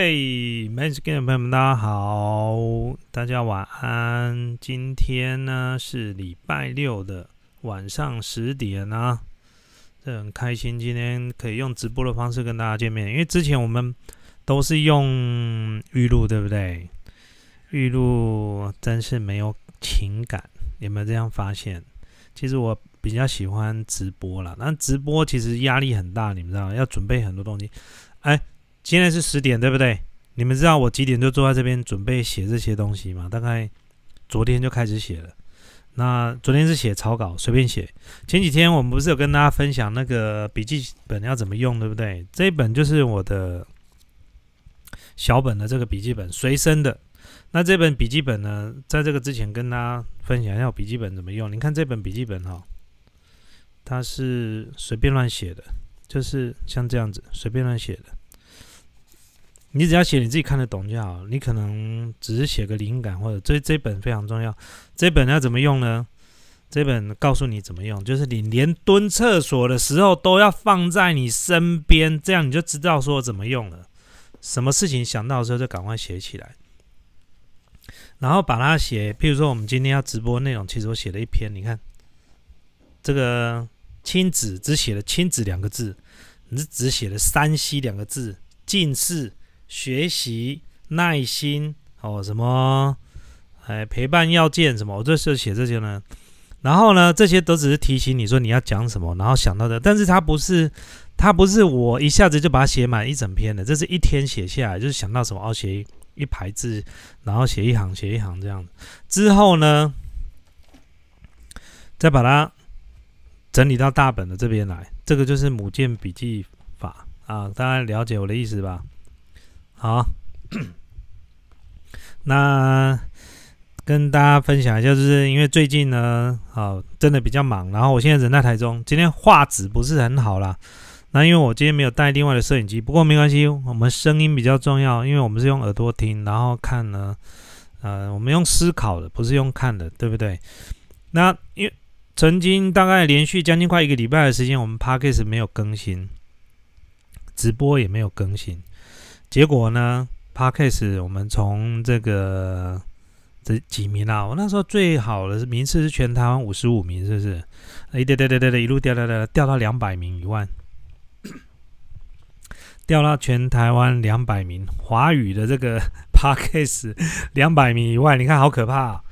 嘿，美食的朋友们，大家好，大家晚安。今天呢是礼拜六的晚上十点啊，这很开心，今天可以用直播的方式跟大家见面。因为之前我们都是用预录，对不对？预录真是没有情感，有没有这样发现？其实我比较喜欢直播啦，那直播其实压力很大，你们知道，要准备很多东西。哎。现在是十点，对不对？你们知道我几点就坐在这边准备写这些东西吗？大概昨天就开始写了。那昨天是写草稿，随便写。前几天我们不是有跟大家分享那个笔记本要怎么用，对不对？这一本就是我的小本的这个笔记本，随身的。那这本笔记本呢，在这个之前跟大家分享一下笔记本怎么用。你看这本笔记本哈，它是随便乱写的，就是像这样子随便乱写的。你只要写你自己看得懂就好，你可能只是写个灵感，或者这这本非常重要。这本要怎么用呢？这本告诉你怎么用，就是你连蹲厕所的时候都要放在你身边，这样你就知道说怎么用了。什么事情想到的时候就赶快写起来，然后把它写。譬如说我们今天要直播内容，其实我写了一篇，你看这个亲子只写了亲子两个字，你只写了山西两个字，近视。学习耐心哦，什么哎陪伴要件什么，我这是写这些呢。然后呢，这些都只是提醒你说你要讲什么，然后想到的。但是它不是，它不是我一下子就把它写满一整篇的，这是一天写下来，就是想到什么哦，写一排字，然后写一行，写一行这样之后呢，再把它整理到大本的这边来。这个就是母舰笔记法啊，大家了解我的意思吧？好，那跟大家分享一下，就是因为最近呢，好真的比较忙，然后我现在人在台中，今天画质不是很好啦。那因为我今天没有带另外的摄影机，不过没关系，我们声音比较重要，因为我们是用耳朵听，然后看呢，呃，我们用思考的，不是用看的，对不对？那因为曾经大概连续将近快一个礼拜的时间，我们 p a c k a g e 没有更新，直播也没有更新。结果呢？Parkes 我们从这个这几名啊，我那时候最好的名次是全台湾五十五名，是不是？哎，对对对对对，一路掉掉掉掉到两百名以外，掉到全台湾两百名华语的这个 Parkes 两百名以外，你看好可怕！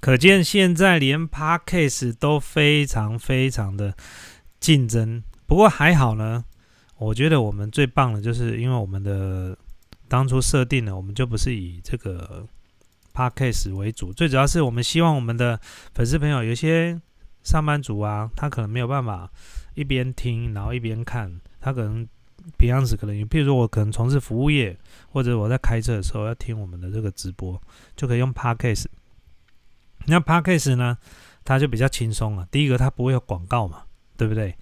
可见现在连 Parkes 都非常非常的竞争，不过还好呢。我觉得我们最棒的，就是因为我们的当初设定了，我们就不是以这个 podcast 为主，最主要是我们希望我们的粉丝朋友，有些上班族啊，他可能没有办法一边听然后一边看，他可能平常时可能，譬如说我可能从事服务业，或者我在开车的时候要听我们的这个直播，就可以用 podcast。那 podcast 呢，它就比较轻松了。第一个，它不会有广告嘛，对不对？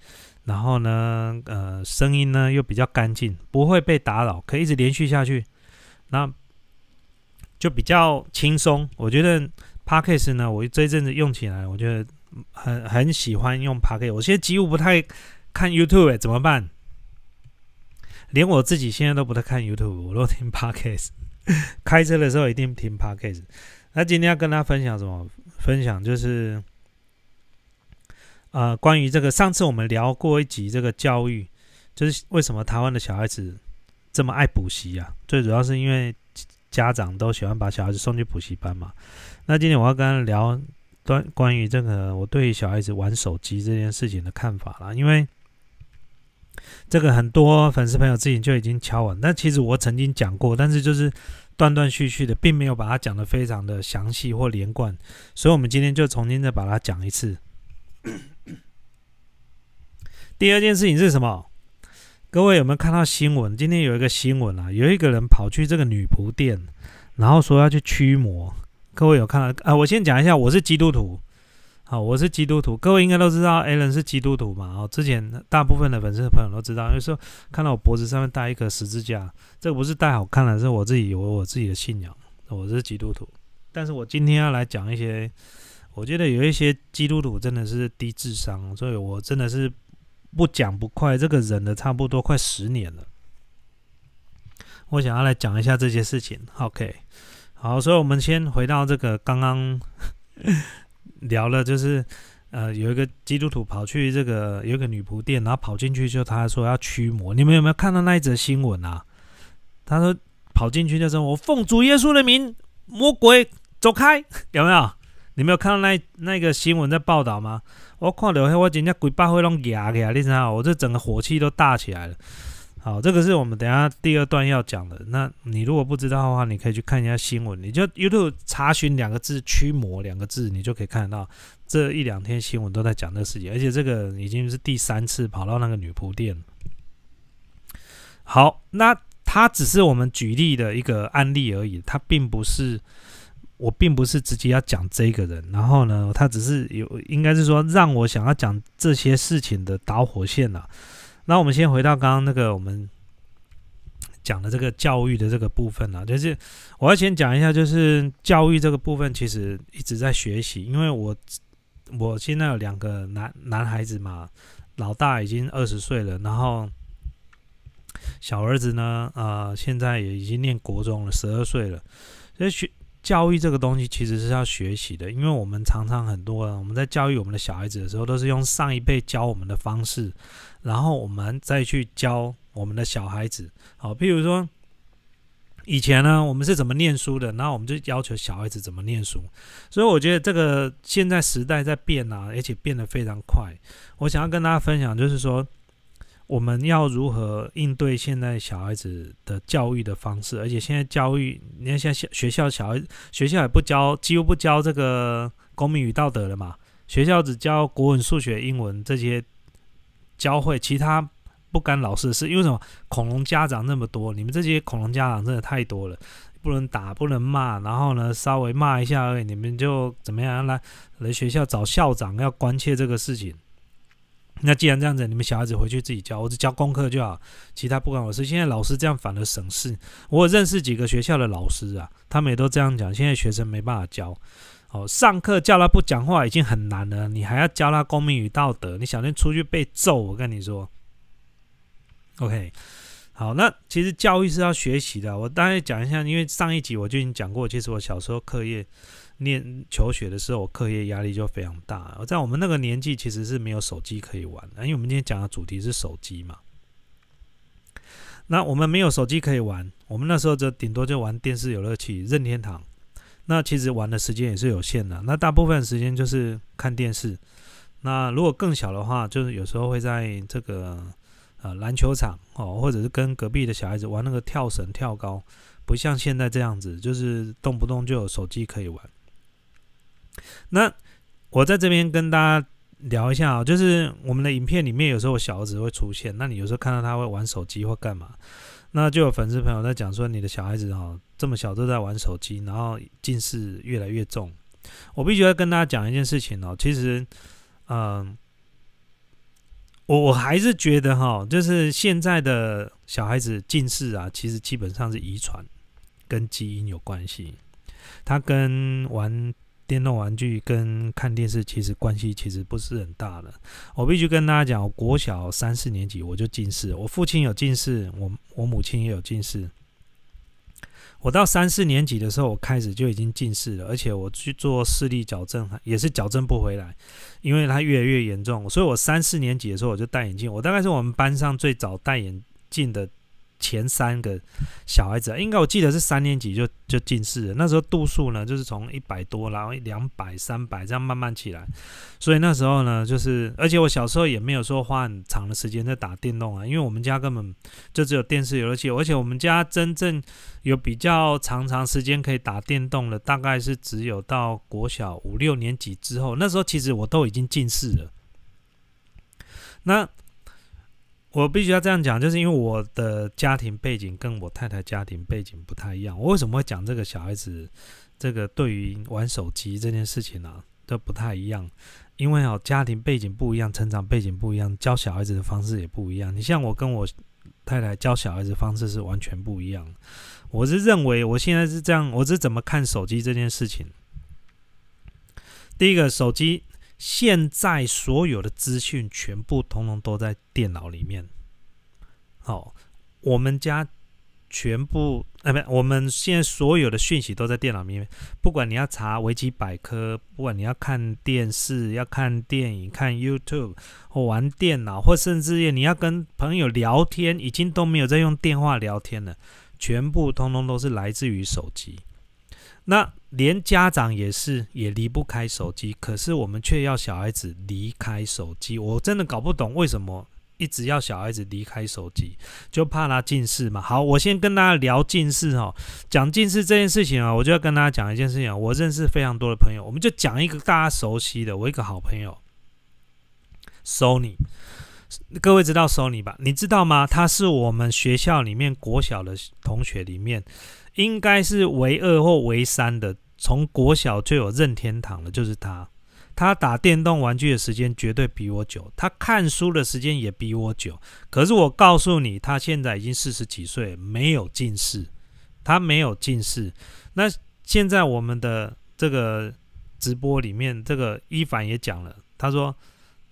然后呢，呃，声音呢又比较干净，不会被打扰，可以一直连续下去，那就比较轻松。我觉得 p a c k a g e 呢，我这一阵子用起来，我觉得很很喜欢用 p a c k a g e 我现在几乎不太看 YouTube，怎么办？连我自己现在都不太看 YouTube，我都听 p a c k a g e 开车的时候一定听 p a c k a g e 那今天要跟大家分享什么？分享就是。呃，关于这个，上次我们聊过一集这个教育，就是为什么台湾的小孩子这么爱补习啊？最主要是因为家长都喜欢把小孩子送去补习班嘛。那今天我要跟他聊关关于这个我对小孩子玩手机这件事情的看法啦。因为这个很多粉丝朋友之前就已经敲完，但其实我曾经讲过，但是就是断断续续的，并没有把它讲的非常的详细或连贯，所以我们今天就重新再把它讲一次。第二件事情是什么？各位有没有看到新闻？今天有一个新闻啊，有一个人跑去这个女仆店，然后说要去驱魔。各位有看到啊？我先讲一下，我是基督徒，好，我是基督徒。各位应该都知道，Allen 是基督徒嘛？哦，之前大部分的粉丝朋友都知道，有时候看到我脖子上面戴一个十字架，这不是戴好看的，是我自己有我自己的信仰，我是基督徒。但是我今天要来讲一些，我觉得有一些基督徒真的是低智商，所以我真的是。不讲不快，这个忍了差不多快十年了。我想要来讲一下这些事情。OK，好，所以我们先回到这个刚刚 聊了，就是呃，有一个基督徒跑去这个有一个女仆店，然后跑进去就他说要驱魔。你们有没有看到那一则新闻啊？他说跑进去就说：“我奉主耶稣的名，魔鬼走开！” 有没有？你没有看到那那个新闻在报道吗？我看到我今天鬼把会拢压起来，你知道我这整个火气都大起来了。好，这个是我们等下第二段要讲的。那你如果不知道的话，你可以去看一下新闻，你就 YouTube 查询两个字“驱魔”两个字，你就可以看得到这一两天新闻都在讲这个事情。而且这个已经是第三次跑到那个女仆店。好，那它只是我们举例的一个案例而已，它并不是。我并不是直接要讲这个人，然后呢，他只是有，应该是说让我想要讲这些事情的导火线呐。那我们先回到刚刚那个我们讲的这个教育的这个部分啊，就是我要先讲一下，就是教育这个部分其实一直在学习，因为我我现在有两个男男孩子嘛，老大已经二十岁了，然后小儿子呢，呃，现在也已经念国中了，十二岁了，所以学。教育这个东西其实是要学习的，因为我们常常很多人我们在教育我们的小孩子的时候，都是用上一辈教我们的方式，然后我们再去教我们的小孩子。好，譬如说以前呢，我们是怎么念书的，然后我们就要求小孩子怎么念书。所以我觉得这个现在时代在变啊，而且变得非常快。我想要跟大家分享，就是说。我们要如何应对现在小孩子的教育的方式？而且现在教育，你看现在学校小孩学校也不教，几乎不教这个公民与道德了嘛？学校只教国文、数学、英文这些教会，其他不干老师的事。因为什么？恐龙家长那么多，你们这些恐龙家长真的太多了，不能打，不能骂，然后呢，稍微骂一下而已，你们就怎么样来来学校找校长要关切这个事情？那既然这样子，你们小孩子回去自己教，我只教功课就好，其他不管我事。现在老师这样反而省事。我认识几个学校的老师啊，他们也都这样讲。现在学生没办法教，哦，上课叫他不讲话已经很难了，你还要教他公民与道德，你小心出去被揍。我跟你说，OK，好，那其实教育是要学习的。我大概讲一下，因为上一集我就已经讲过，其实我小时候课业。念求学的时候，我课业压力就非常大。在我们那个年纪，其实是没有手机可以玩的，因为我们今天讲的主题是手机嘛。那我们没有手机可以玩，我们那时候就顶多就玩电视游乐器、任天堂。那其实玩的时间也是有限的，那大部分时间就是看电视。那如果更小的话，就是有时候会在这个呃篮球场哦，或者是跟隔壁的小孩子玩那个跳绳、跳高，不像现在这样子，就是动不动就有手机可以玩。那我在这边跟大家聊一下啊，就是我们的影片里面有时候我小儿子会出现，那你有时候看到他会玩手机或干嘛，那就有粉丝朋友在讲说你的小孩子哈这么小都在玩手机，然后近视越来越重。我必须要跟大家讲一件事情哦，其实，嗯，我我还是觉得哈，就是现在的小孩子近视啊，其实基本上是遗传跟基因有关系，他跟玩。电动玩具跟看电视其实关系其实不是很大的。我必须跟大家讲，国小三四年级我就近视，我父亲有近视，我我母亲也有近视。我到三四年级的时候，我开始就已经近视了，而且我去做视力矫正，也是矫正不回来，因为它越来越严重。所以我三四年级的时候我就戴眼镜，我大概是我们班上最早戴眼镜的。前三个小孩子，应该我记得是三年级就就近视了。那时候度数呢，就是从一百多，然后两百、三百这样慢慢起来。所以那时候呢，就是而且我小时候也没有说花很长的时间在打电动啊，因为我们家根本就只有电视游戏，而且我们家真正有比较长长时间可以打电动的，大概是只有到国小五六年级之后。那时候其实我都已经近视了。那我必须要这样讲，就是因为我的家庭背景跟我太太家庭背景不太一样。我为什么会讲这个小孩子这个对于玩手机这件事情呢？都不太一样，因为哦家庭背景不一样，成长背景不一样，教小孩子的方式也不一样。你像我跟我太太教小孩子方式是完全不一样。我是认为我现在是这样，我是怎么看手机这件事情？第一个，手机现在所有的资讯全部通通都在电脑里面。好，我们家全部啊，不，我们现在所有的讯息都在电脑里面。不管你要查维基百科，不管你要看电视、要看电影、看 YouTube 或玩电脑，或甚至你要跟朋友聊天，已经都没有在用电话聊天了，全部通通都是来自于手机。那连家长也是，也离不开手机。可是我们却要小孩子离开手机，我真的搞不懂为什么一直要小孩子离开手机，就怕他近视嘛。好，我先跟大家聊近视哈，讲近视这件事情啊，我就要跟大家讲一件事情。我认识非常多的朋友，我们就讲一个大家熟悉的，我一个好朋友，Sony，各位知道 Sony 吧？你知道吗？他是我们学校里面国小的同学里面。应该是唯二或唯三的，从国小就有任天堂的，就是他。他打电动玩具的时间绝对比我久，他看书的时间也比我久。可是我告诉你，他现在已经四十几岁，没有近视，他没有近视。那现在我们的这个直播里面，这个一凡也讲了，他说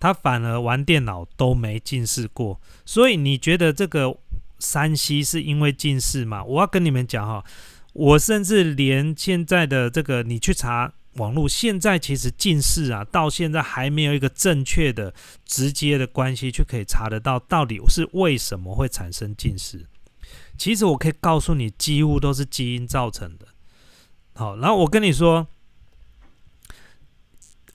他反而玩电脑都没近视过。所以你觉得这个？山西是因为近视嘛？我要跟你们讲哈，我甚至连现在的这个，你去查网络，现在其实近视啊，到现在还没有一个正确的、直接的关系，就可以查得到到底是为什么会产生近视。其实我可以告诉你，几乎都是基因造成的。好，然后我跟你说。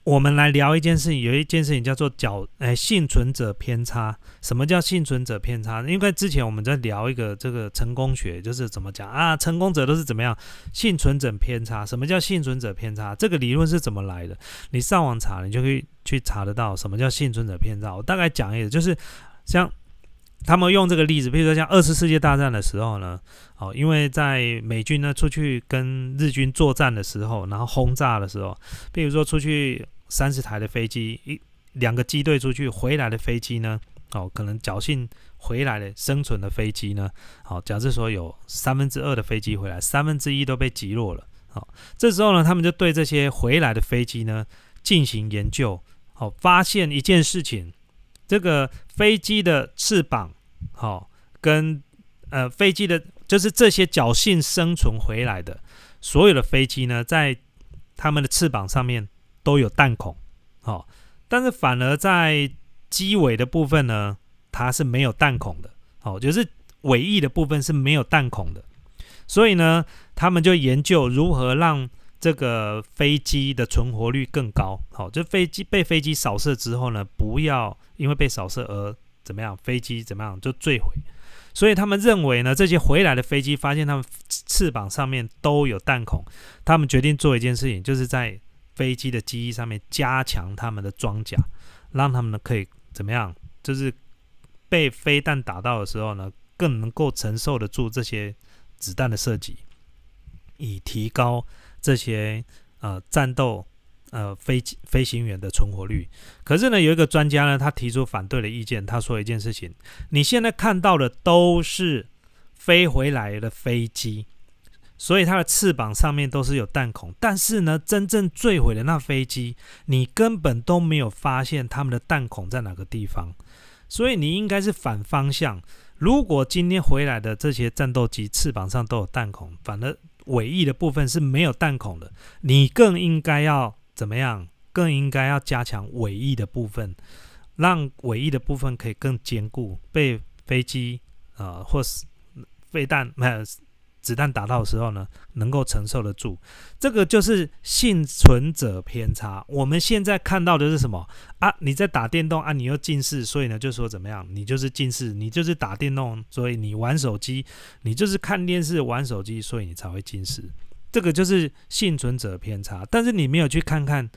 我们来聊一件事情，有一件事情叫做“角诶幸存者偏差”。什么叫幸存者偏差？因为之前我们在聊一个这个成功学，就是怎么讲啊？成功者都是怎么样？幸存者偏差。什么叫幸存者偏差？这个理论是怎么来的？你上网查，你就可以去查得到什么叫幸存者偏差。我大概讲一下，就是像他们用这个例子，比如说像二次世界大战的时候呢，哦，因为在美军呢出去跟日军作战的时候，然后轰炸的时候，比如说出去。三十台的飞机，一两个机队出去回来的飞机呢？哦，可能侥幸回来的生存的飞机呢？好，假设说有三分之二的飞机回来，三分之一都被击落了。好，这时候呢，他们就对这些回来的飞机呢进行研究。好，发现一件事情：这个飞机的翅膀，好，跟呃飞机的，就是这些侥幸生存回来的所有的飞机呢，在他们的翅膀上面。都有弹孔，好，但是反而在机尾的部分呢，它是没有弹孔的，好，就是尾翼的部分是没有弹孔的，所以呢，他们就研究如何让这个飞机的存活率更高，好，就飞机被飞机扫射之后呢，不要因为被扫射而怎么样，飞机怎么样就坠毁，所以他们认为呢，这些回来的飞机发现他们翅膀上面都有弹孔，他们决定做一件事情，就是在飞机的机翼上面加强他们的装甲，让他们呢可以怎么样？就是被飞弹打到的时候呢，更能够承受得住这些子弹的射击，以提高这些呃战斗呃飞机飞行员的存活率。可是呢，有一个专家呢，他提出反对的意见。他说一件事情：你现在看到的都是飞回来的飞机。所以它的翅膀上面都是有弹孔，但是呢，真正坠毁的那飞机，你根本都没有发现他们的弹孔在哪个地方。所以你应该是反方向。如果今天回来的这些战斗机翅膀上都有弹孔，反而尾翼的部分是没有弹孔的，你更应该要怎么样？更应该要加强尾翼的部分，让尾翼的部分可以更坚固，被飞机啊或是飞弹没有。子弹打到的时候呢，能够承受得住，这个就是幸存者偏差。我们现在看到的是什么啊？你在打电动啊，你又近视，所以呢就说怎么样？你就是近视，你就是打电动，所以你玩手机，你就是看电视玩手机，所以你才会近视。这个就是幸存者偏差。但是你没有去看看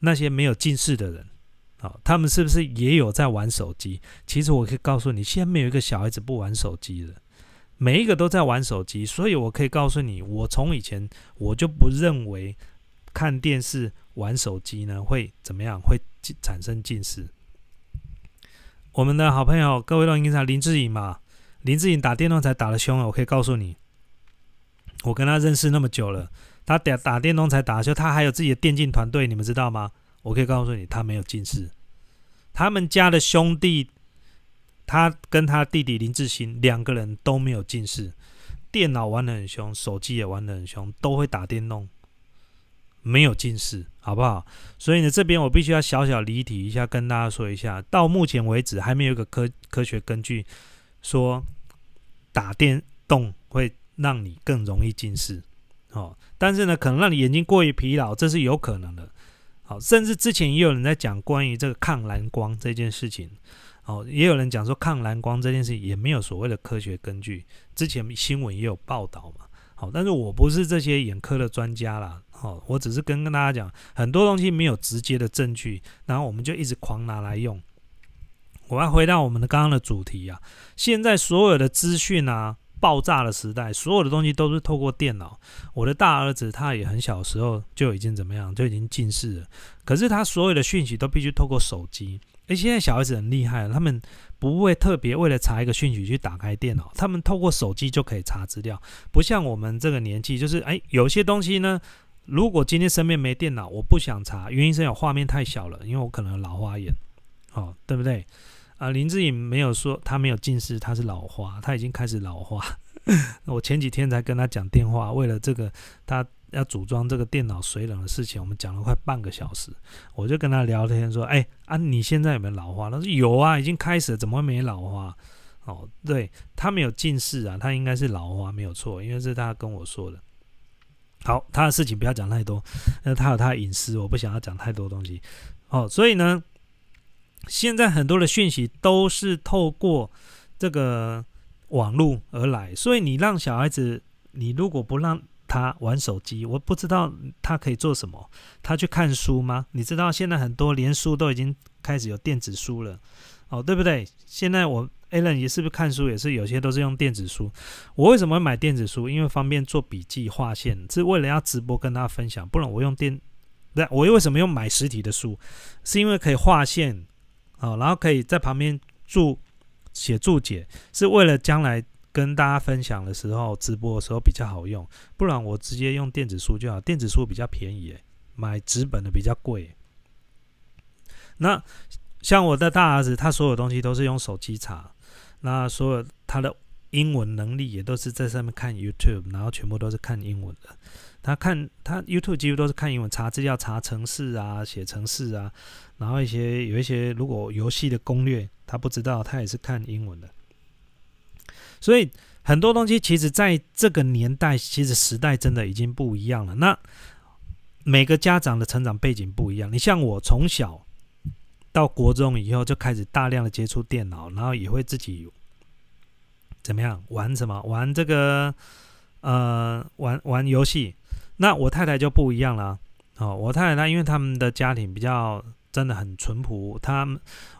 那些没有近视的人，好，他们是不是也有在玩手机？其实我可以告诉你，现在没有一个小孩子不玩手机的。每一个都在玩手机，所以我可以告诉你，我从以前我就不认为看电视、玩手机呢会怎么样，会产生近视。我们的好朋友，各位都应该林志颖嘛，林志颖打电动才打得凶啊！我可以告诉你，我跟他认识那么久了，他打打电动才打得凶，他还有自己的电竞团队，你们知道吗？我可以告诉你，他没有近视。他们家的兄弟，他跟他弟弟林志兴两个人都没有近视，电脑玩的很凶，手机也玩的很凶，都会打电动，没有近视，好不好？所以呢，这边我必须要小小离题一下，跟大家说一下，到目前为止还没有一个科科学根据说打电动会让你更容易近视，哦，但是呢，可能让你眼睛过于疲劳，这是有可能的。好，甚至之前也有人在讲关于这个抗蓝光这件事情，哦，也有人讲说抗蓝光这件事也没有所谓的科学根据。之前新闻也有报道嘛，好，但是我不是这些眼科的专家啦，好，我只是跟跟大家讲，很多东西没有直接的证据，然后我们就一直狂拿来用。我要回到我们的刚刚的主题啊，现在所有的资讯啊。爆炸的时代，所有的东西都是透过电脑。我的大儿子他也很小时候就已经怎么样，就已经近视了。可是他所有的讯息都必须透过手机。诶，现在小孩子很厉害，他们不会特别为了查一个讯息去打开电脑，他们透过手机就可以查资料。不像我们这个年纪，就是诶，有些东西呢，如果今天身边没电脑，我不想查，原因是有画面太小了，因为我可能老花眼，哦，对不对？啊，林志颖没有说他没有近视，他是老花，他已经开始老花。我前几天才跟他讲电话，为了这个他要组装这个电脑水冷的事情，我们讲了快半个小时。我就跟他聊天说：“哎啊，你现在有没有老花？”他说：“有啊，已经开始了，怎么会没老花？”哦，对他没有近视啊，他应该是老花没有错，因为是他跟我说的。好，他的事情不要讲太多，那他有他的隐私，我不想要讲太多东西。哦，所以呢。现在很多的讯息都是透过这个网络而来，所以你让小孩子，你如果不让他玩手机，我不知道他可以做什么。他去看书吗？你知道现在很多连书都已经开始有电子书了，哦，对不对？现在我 Alan 也是不是看书也是有些都是用电子书。我为什么会买电子书？因为方便做笔记、划线，是为了要直播跟大家分享。不然我用电，对，我又为什么用买实体的书？是因为可以划线。哦，然后可以在旁边注写注解，是为了将来跟大家分享的时候，直播的时候比较好用。不然我直接用电子书就好，电子书比较便宜，买纸本的比较贵。那像我的大儿子，他所有东西都是用手机查，那所有他的英文能力也都是在上面看 YouTube，然后全部都是看英文的。他看他 YouTube 几乎都是看英文，查资料、查城市啊、写城市啊，然后一些有一些如果游戏的攻略他不知道，他也是看英文的。所以很多东西其实在这个年代，其实时代真的已经不一样了。那每个家长的成长背景不一样，你像我从小到国中以后就开始大量的接触电脑，然后也会自己怎么样玩什么玩这个呃玩玩游戏。那我太太就不一样了，哦，我太太她因为他们的家庭比较真的很淳朴，他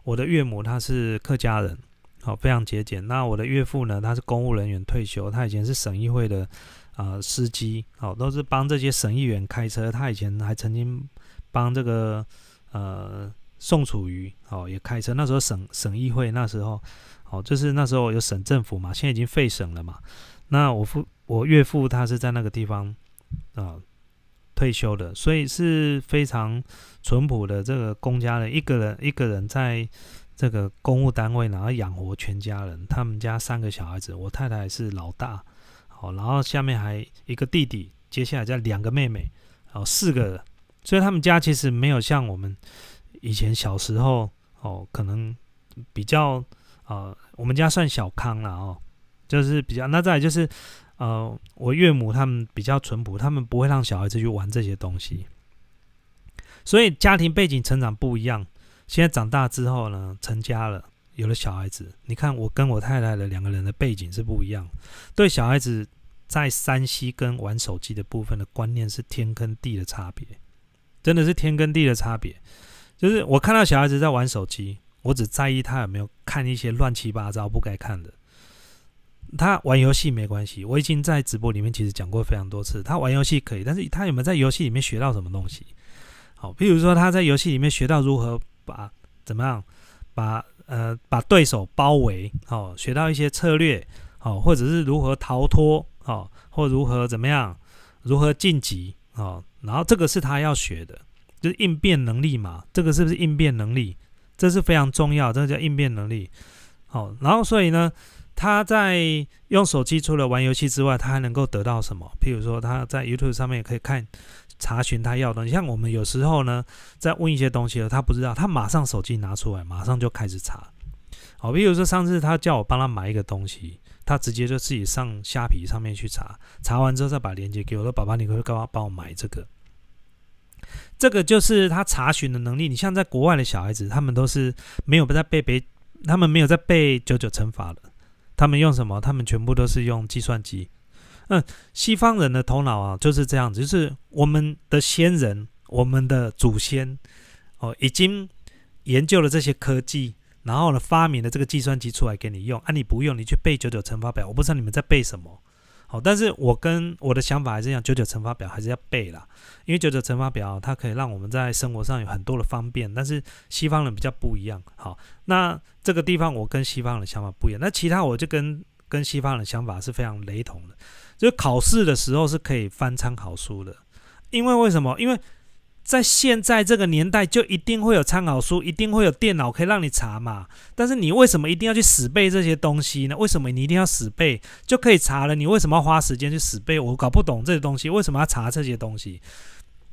我的岳母她是客家人，好非常节俭。那我的岳父呢，他是公务人员退休，他以前是省议会的啊司机，好都是帮这些省议员开车。他以前还曾经帮这个呃宋楚瑜好也开车，那时候省省议会那时候好就是那时候有省政府嘛，现在已经废省了嘛。那我父我岳父他是在那个地方。啊，退休的，所以是非常淳朴的这个公家人，一个人一个人在这个公务单位，然后养活全家人。他们家三个小孩子，我太太是老大，好，然后下面还一个弟弟，接下来再两个妹妹，哦，四个。所以他们家其实没有像我们以前小时候哦，可能比较啊，我们家算小康了哦，就是比较。那再就是。呃，我岳母他们比较淳朴，他们不会让小孩子去玩这些东西，所以家庭背景成长不一样。现在长大之后呢，成家了，有了小孩子。你看我跟我太太的两个人的背景是不一样，对小孩子在山西跟玩手机的部分的观念是天跟地的差别，真的是天跟地的差别。就是我看到小孩子在玩手机，我只在意他有没有看一些乱七八糟不该看的。他玩游戏没关系，我已经在直播里面其实讲过非常多次。他玩游戏可以，但是他有没有在游戏里面学到什么东西？好，比如说他在游戏里面学到如何把怎么样把呃把对手包围，好，学到一些策略，好，或者是如何逃脱，好，或如何怎么样如何晋级，好，然后这个是他要学的。就是应变能力嘛，这个是不是应变能力？这是非常重要，这个叫应变能力。好，然后所以呢，他在用手机除了玩游戏之外，他还能够得到什么？譬如说他在 YouTube 上面也可以看查询他要的东西。像我们有时候呢，在问一些东西了，他不知道，他马上手机拿出来，马上就开始查。好，比如说上次他叫我帮他买一个东西，他直接就自己上虾皮上面去查，查完之后再把链接给我，说：“爸爸，你可以干嘛帮我买这个？”这个就是他查询的能力。你像在国外的小孩子，他们都是没有在被别，他们没有在被九九乘法的，他们用什么？他们全部都是用计算机。嗯，西方人的头脑啊就是这样子，就是我们的先人，我们的祖先哦，已经研究了这些科技，然后呢发明了这个计算机出来给你用。啊，你不用，你去背九九乘法表，我不知道你们在背什么。好，但是我跟我的想法还是一样，九九乘法表还是要背啦，因为九九乘法表它可以让我们在生活上有很多的方便，但是西方人比较不一样。好，那这个地方我跟西方人的想法不一样，那其他我就跟跟西方人的想法是非常雷同的，就考试的时候是可以翻参考书的，因为为什么？因为在现在这个年代，就一定会有参考书，一定会有电脑可以让你查嘛。但是你为什么一定要去死背这些东西呢？为什么你一定要死背就可以查了？你为什么要花时间去死背？我搞不懂这些东西，为什么要查这些东西？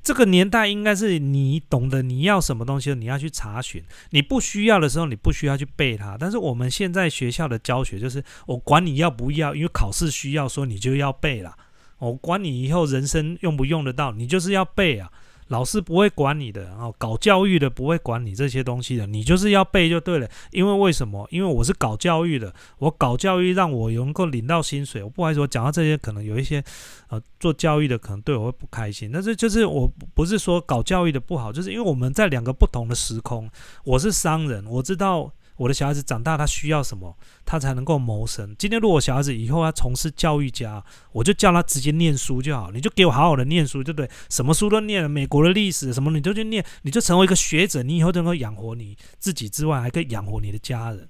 这个年代应该是你懂得你要什么东西，你要去查询。你不需要的时候，你不需要去背它。但是我们现在学校的教学就是，我管你要不要，因为考试需要，说你就要背了。我管你以后人生用不用得到，你就是要背啊。老师不会管你的，然后搞教育的不会管你这些东西的，你就是要背就对了。因为为什么？因为我是搞教育的，我搞教育让我能够领到薪水。我不好意思，我讲到这些，可能有一些呃做教育的可能对我会不开心。但是就是我不是说搞教育的不好，就是因为我们在两个不同的时空。我是商人，我知道。我的小孩子长大，他需要什么，他才能够谋生。今天如果小孩子以后要从事教育家，我就叫他直接念书就好，你就给我好好的念书，对不对？什么书都念，美国的历史什么你都去念，你就成为一个学者，你以后能够养活你自己之外，还可以养活你的家人。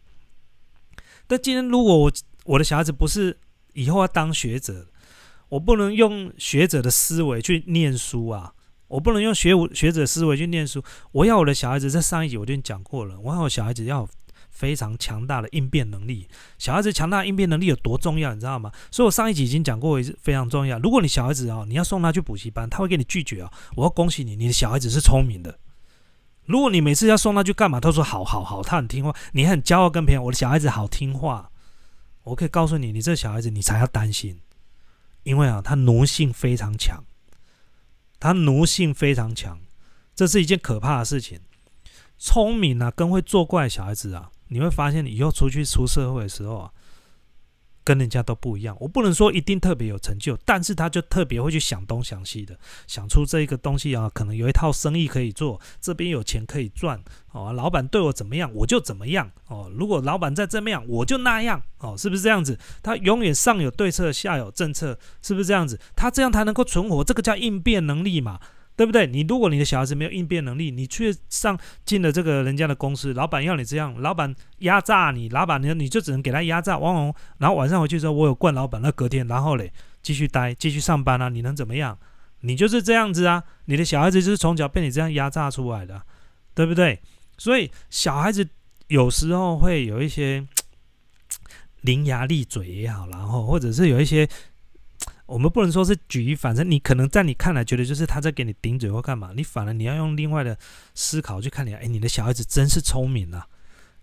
但今天如果我我的小孩子不是以后要当学者，我不能用学者的思维去念书啊。我不能用学学者思维去念书。我要我的小孩子，在上一集我就讲过了。我要我小孩子要非常强大的应变能力。小孩子强大应变能力有多重要，你知道吗？所以我上一集已经讲过，非常重要。如果你小孩子啊，你要送他去补习班，他会给你拒绝啊。我要恭喜你，你的小孩子是聪明的。如果你每次要送他去干嘛，他说好好好，他很听话，你很骄傲跟别人，我的小孩子好听话。我可以告诉你，你这小孩子你才要担心，因为啊，他奴性非常强。他奴性非常强，这是一件可怕的事情。聪明啊，跟会作怪小孩子啊，你会发现，你以后出去出社会的时候啊。跟人家都不一样，我不能说一定特别有成就，但是他就特别会去想东想西的，想出这一个东西啊，可能有一套生意可以做，这边有钱可以赚哦，老板对我怎么样，我就怎么样哦，如果老板再这么样，我就那样哦，是不是这样子？他永远上有对策，下有政策，是不是这样子？他这样才能够存活，这个叫应变能力嘛。对不对？你如果你的小孩子没有应变能力，你去上进了这个人家的公司，老板要你这样，老板压榨你，老板你你就只能给他压榨，往往然后晚上回去之后，我有惯老板，那隔天然后嘞继续待，继续上班啊，你能怎么样？你就是这样子啊，你的小孩子就是从小被你这样压榨出来的，对不对？所以小孩子有时候会有一些伶牙俐嘴也好，然后或者是有一些。我们不能说是举一反三，你可能在你看来觉得就是他在给你顶嘴或干嘛，你反而你要用另外的思考去看你，哎，你的小孩子真是聪明啊，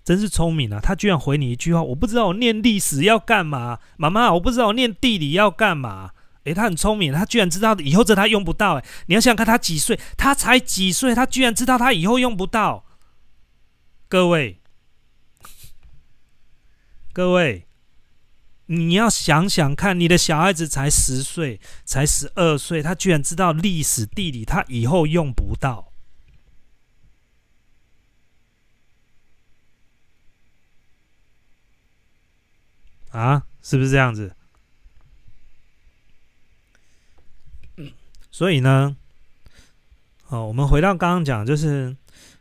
真是聪明啊，他居然回你一句话，我不知道我念历史要干嘛，妈妈，我不知道我念地理要干嘛，诶，他很聪明，他居然知道以后这他用不到，诶，你要想看他几岁，他才几岁，他居然知道他以后用不到，各位，各位。你要想想看，你的小孩子才十岁，才十二岁，他居然知道历史地理，他以后用不到啊？是不是这样子？所以呢，哦，我们回到刚刚讲，就是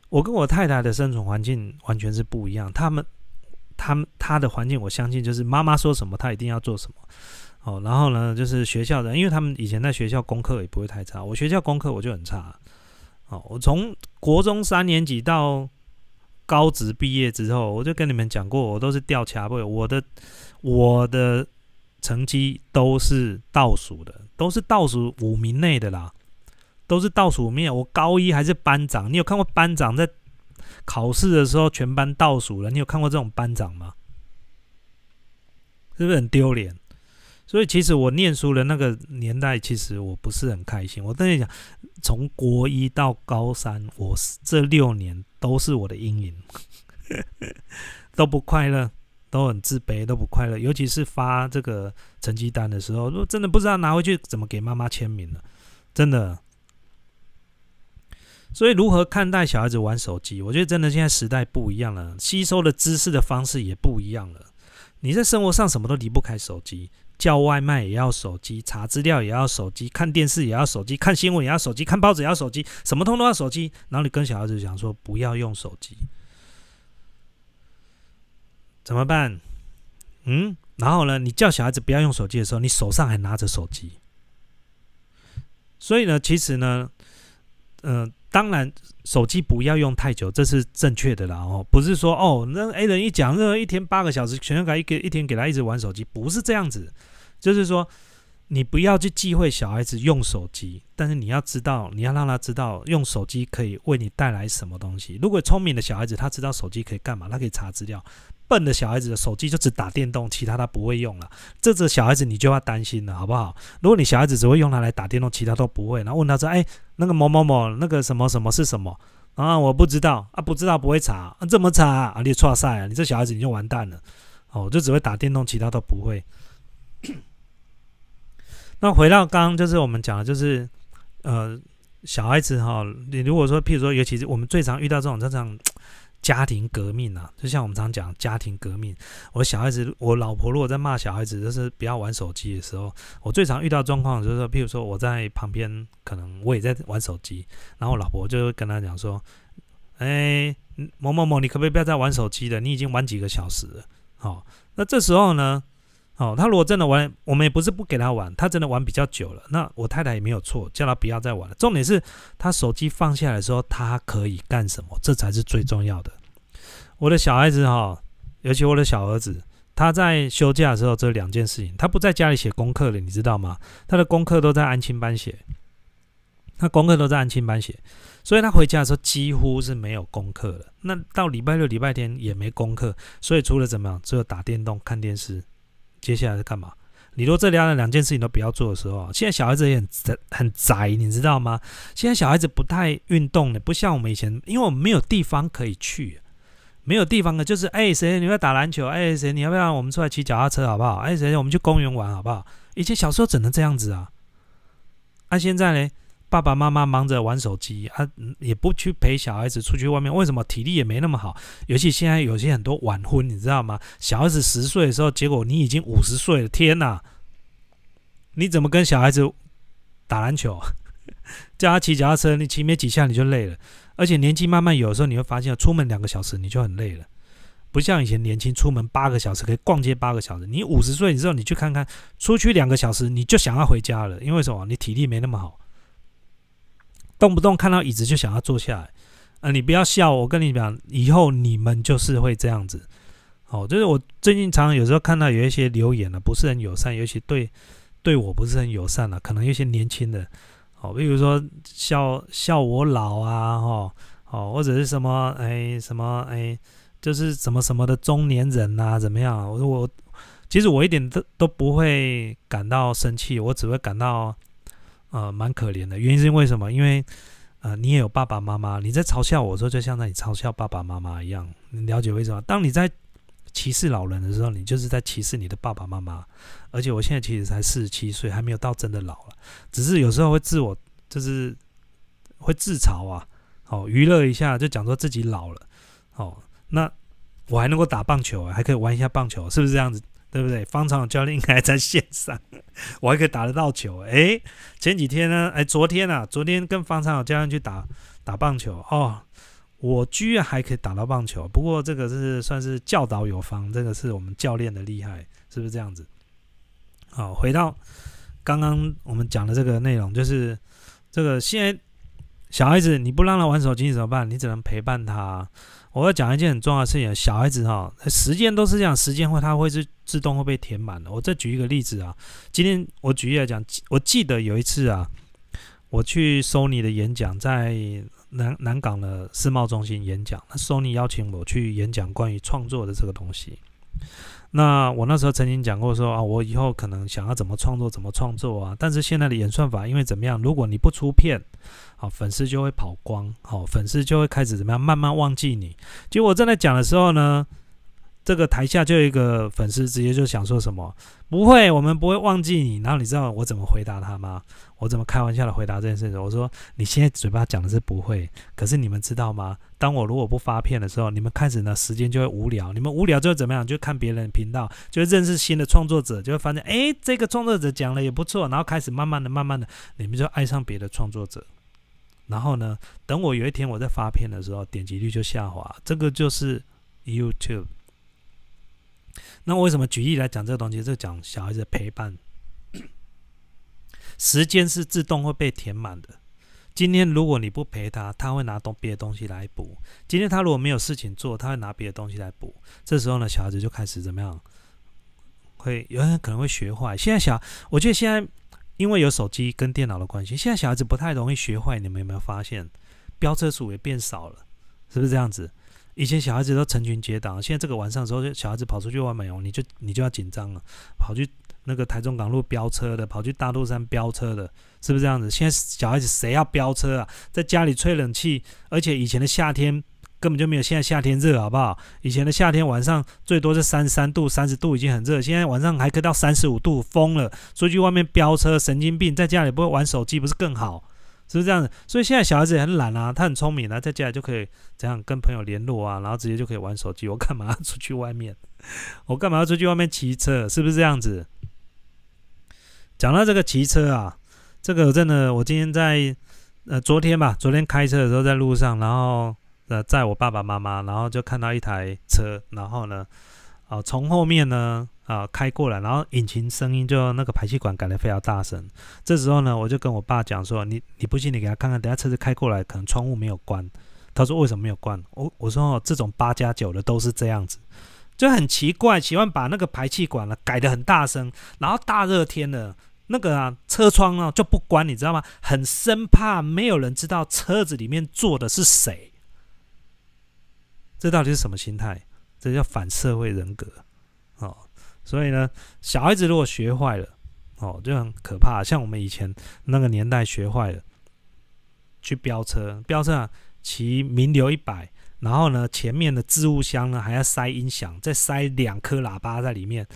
我跟我太太的生存环境完全是不一样，他们。他们他的环境，我相信就是妈妈说什么，他一定要做什么。哦，然后呢，就是学校的，因为他们以前在学校功课也不会太差，我学校功课我就很差。哦，我从国中三年级到高职毕业之后，我就跟你们讲过，我都是掉卡位，我的我的成绩都是倒数的，都是倒数五名内的啦，都是倒数面。我高一还是班长，你有看过班长在考试的时候全班倒数了？你有看过这种班长吗？是不是很丢脸？所以其实我念书的那个年代，其实我不是很开心。我跟你讲，从国一到高三，我这六年都是我的阴影，都不快乐，都很自卑，都不快乐。尤其是发这个成绩单的时候，果真的不知道拿回去怎么给妈妈签名了，真的。所以如何看待小孩子玩手机？我觉得真的现在时代不一样了，吸收的知识的方式也不一样了。你在生活上什么都离不开手机。叫外卖也要手机，查资料也要手机，看电视也要手机，看新闻也要手机，看报纸也要手机，什么通都要手机。然后你跟小孩子讲说不要用手机，怎么办？嗯，然后呢？你叫小孩子不要用手机的时候，你手上还拿着手机。所以呢，其实呢，嗯。当然，手机不要用太久，这是正确的啦哦，不是说哦，那 A 人一讲，那一天八个小时，全给一个一天给他一直玩手机，不是这样子，就是说。你不要去忌讳小孩子用手机，但是你要知道，你要让他知道用手机可以为你带来什么东西。如果聪明的小孩子他知道手机可以干嘛，他可以查资料；笨的小孩子的手机就只打电动，其他他不会用了。这只小孩子你就要担心了，好不好？如果你小孩子只会用它来打电动，其他都不会，然后问他说：“哎，那个某某某，那个什么什么是什么啊？我不知道啊，不知道不会查，这么查啊？你错赛啊！你这小孩子你就完蛋了哦，就只会打电动，其他都不会。”那回到刚刚，就是我们讲的，就是呃，小孩子哈，你如果说，譬如说，尤其是我们最常遇到这种这种家庭革命啊，就像我们常讲家庭革命，我小孩子，我老婆如果在骂小孩子，就是不要玩手机的时候，我最常遇到状况就是说，譬如说我在旁边，可能我也在玩手机，然后我老婆就会跟他讲说，哎，某某某，你可不可以不要再玩手机了？你已经玩几个小时了，好，那这时候呢？哦，他如果真的玩，我们也不是不给他玩，他真的玩比较久了，那我太太也没有错，叫他不要再玩了。重点是他手机放下来的时候，他可以干什么？这才是最重要的。我的小孩子哈，尤其我的小儿子，他在休假的时候，这两件事情，他不在家里写功课了，你知道吗？他的功课都在安亲班写，他功课都在安亲班写，所以他回家的时候几乎是没有功课了。那到礼拜六、礼拜天也没功课，所以除了怎么样，只有打电动、看电视。接下来是干嘛？你说这两两件事情都不要做的时候，现在小孩子也很宅，很宅，你知道吗？现在小孩子不太运动的，不像我们以前，因为我们没有地方可以去，没有地方的，就是哎谁你要打篮球？哎谁你要不要我们出来骑脚踏车好不好？哎谁我们去公园玩好不好？以前小时候只能这样子啊，啊现在呢？爸爸妈妈忙着玩手机啊，也不去陪小孩子出去外面。为什么体力也没那么好？尤其现在有些很多晚婚，你知道吗？小孩子十岁的时候，结果你已经五十岁了。天哪！你怎么跟小孩子打篮球？叫他骑脚踏车，你骑没几下你就累了。而且年纪慢慢有的时候你会发现，出门两个小时你就很累了，不像以前年轻，出门八个小时可以逛街八个小时。你五十岁之后，你去看看，出去两个小时你就想要回家了，因为什么？你体力没那么好。动不动看到椅子就想要坐下来，啊！你不要笑，我跟你讲，以后你们就是会这样子。哦，就是我最近常常有时候看到有一些留言呢，不是很友善，尤其对对我不是很友善了。可能有些年轻的，哦，比如说笑笑我老啊，哈，哦，或者是什么，哎，什么，哎，就是什么什么的中年人呐，怎么样？我说我其实我一点都都不会感到生气，我只会感到。呃，蛮可怜的，原因是为什么？因为，呃，你也有爸爸妈妈，你在嘲笑我说，就像在你嘲笑爸爸妈妈一样。你了解为什么？当你在歧视老人的时候，你就是在歧视你的爸爸妈妈。而且我现在其实才四十七岁，还没有到真的老了，只是有时候会自我就是会自嘲啊，哦，娱乐一下，就讲说自己老了，哦，那我还能够打棒球，还可以玩一下棒球，是不是这样子？对不对？方长教练应该在线上，我还可以打得到球。哎，前几天呢？哎，昨天啊，昨天跟方长教练去打打棒球哦，我居然还可以打到棒球。不过这个是算是教导有方，这个是我们教练的厉害，是不是这样子？好，回到刚刚我们讲的这个内容，就是这个现在小孩子你不让他玩手机怎么办？你只能陪伴他。我要讲一件很重要的事情，小孩子哈，时间都是这样，时间会它会是自动会被填满的。我再举一个例子啊，今天我举例来讲，我记得有一次啊，我去 Sony 的演讲，在南南港的世贸中心演讲，那 Sony 邀请我去演讲关于创作的这个东西。那我那时候曾经讲过说啊，我以后可能想要怎么创作怎么创作啊，但是现在的演算法因为怎么样，如果你不出片，好粉丝就会跑光，好粉丝就会开始怎么样慢慢忘记你。结果我正在讲的时候呢。这个台下就有一个粉丝直接就想说什么？不会，我们不会忘记你。然后你知道我怎么回答他吗？我怎么开玩笑的回答这件事情？我说你现在嘴巴讲的是不会，可是你们知道吗？当我如果不发片的时候，你们开始呢时间就会无聊。你们无聊就会怎么样？就看别人频道，就认识新的创作者，就会发现哎，这个创作者讲的也不错。然后开始慢慢的、慢慢的，你们就爱上别的创作者。然后呢，等我有一天我在发片的时候，点击率就下滑。这个就是 YouTube。那为什么举例来讲这个东西？这讲小孩子的陪伴，时间是自动会被填满的。今天如果你不陪他，他会拿东别的东西来补。今天他如果没有事情做，他会拿别的东西来补。这时候呢，小孩子就开始怎么样？会有人可能会学坏。现在小，我觉得现在因为有手机跟电脑的关系，现在小孩子不太容易学坏。你们有没有发现，飙车数也变少了？是不是这样子？以前小孩子都成群结党，现在这个晚上时候，小孩子跑出去外面哦，你就你就要紧张了，跑去那个台中港路飙车的，跑去大肚山飙车的，是不是这样子？现在小孩子谁要飙车啊？在家里吹冷气，而且以前的夏天根本就没有现在夏天热，好不好？以前的夏天晚上最多是三十三度、三十度已经很热，现在晚上还可以到三十五度，疯了！出去外面飙车，神经病！在家里不会玩手机，不是更好？是不是这样子？所以现在小孩子也很懒啊，他很聪明啊，在家里就可以怎样跟朋友联络啊，然后直接就可以玩手机。我干嘛要出去外面？我干嘛要出去外面骑车？是不是这样子？讲到这个骑车啊，这个真的，我今天在呃昨天吧，昨天开车的时候在路上，然后呃载我爸爸妈妈，然后就看到一台车，然后呢，啊从后面呢。啊，开过来，然后引擎声音就那个排气管改的非常大声。这时候呢，我就跟我爸讲说：“你你不信，你给他看看，等下车子开过来，可能窗户没有关。”他说：“为什么没有关？”我我说：“哦，这种八加九的都是这样子，就很奇怪，喜欢把那个排气管呢改的很大声，然后大热天的那个啊车窗呢就不关，你知道吗？很生怕没有人知道车子里面坐的是谁。这到底是什么心态？这叫反社会人格哦。”所以呢，小孩子如果学坏了，哦，就很可怕。像我们以前那个年代学坏了，去飙车，飙车啊，骑名流一百，然后呢，前面的置物箱呢还要塞音响，再塞两颗喇叭在里面，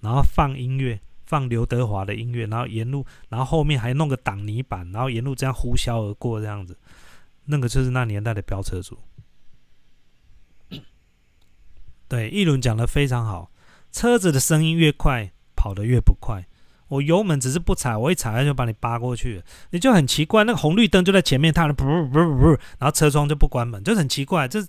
然后放音乐，放刘德华的音乐，然后沿路，然后后面还弄个挡泥板，然后沿路这样呼啸而过，这样子，那个就是那年代的飙车族。对，一轮讲的非常好。车子的声音越快，跑得越不快。我油门只是不踩，我一踩就把你扒过去，你就很奇怪。那个红绿灯就在前面，它不不不不，然后车窗就不关门，就很奇怪。这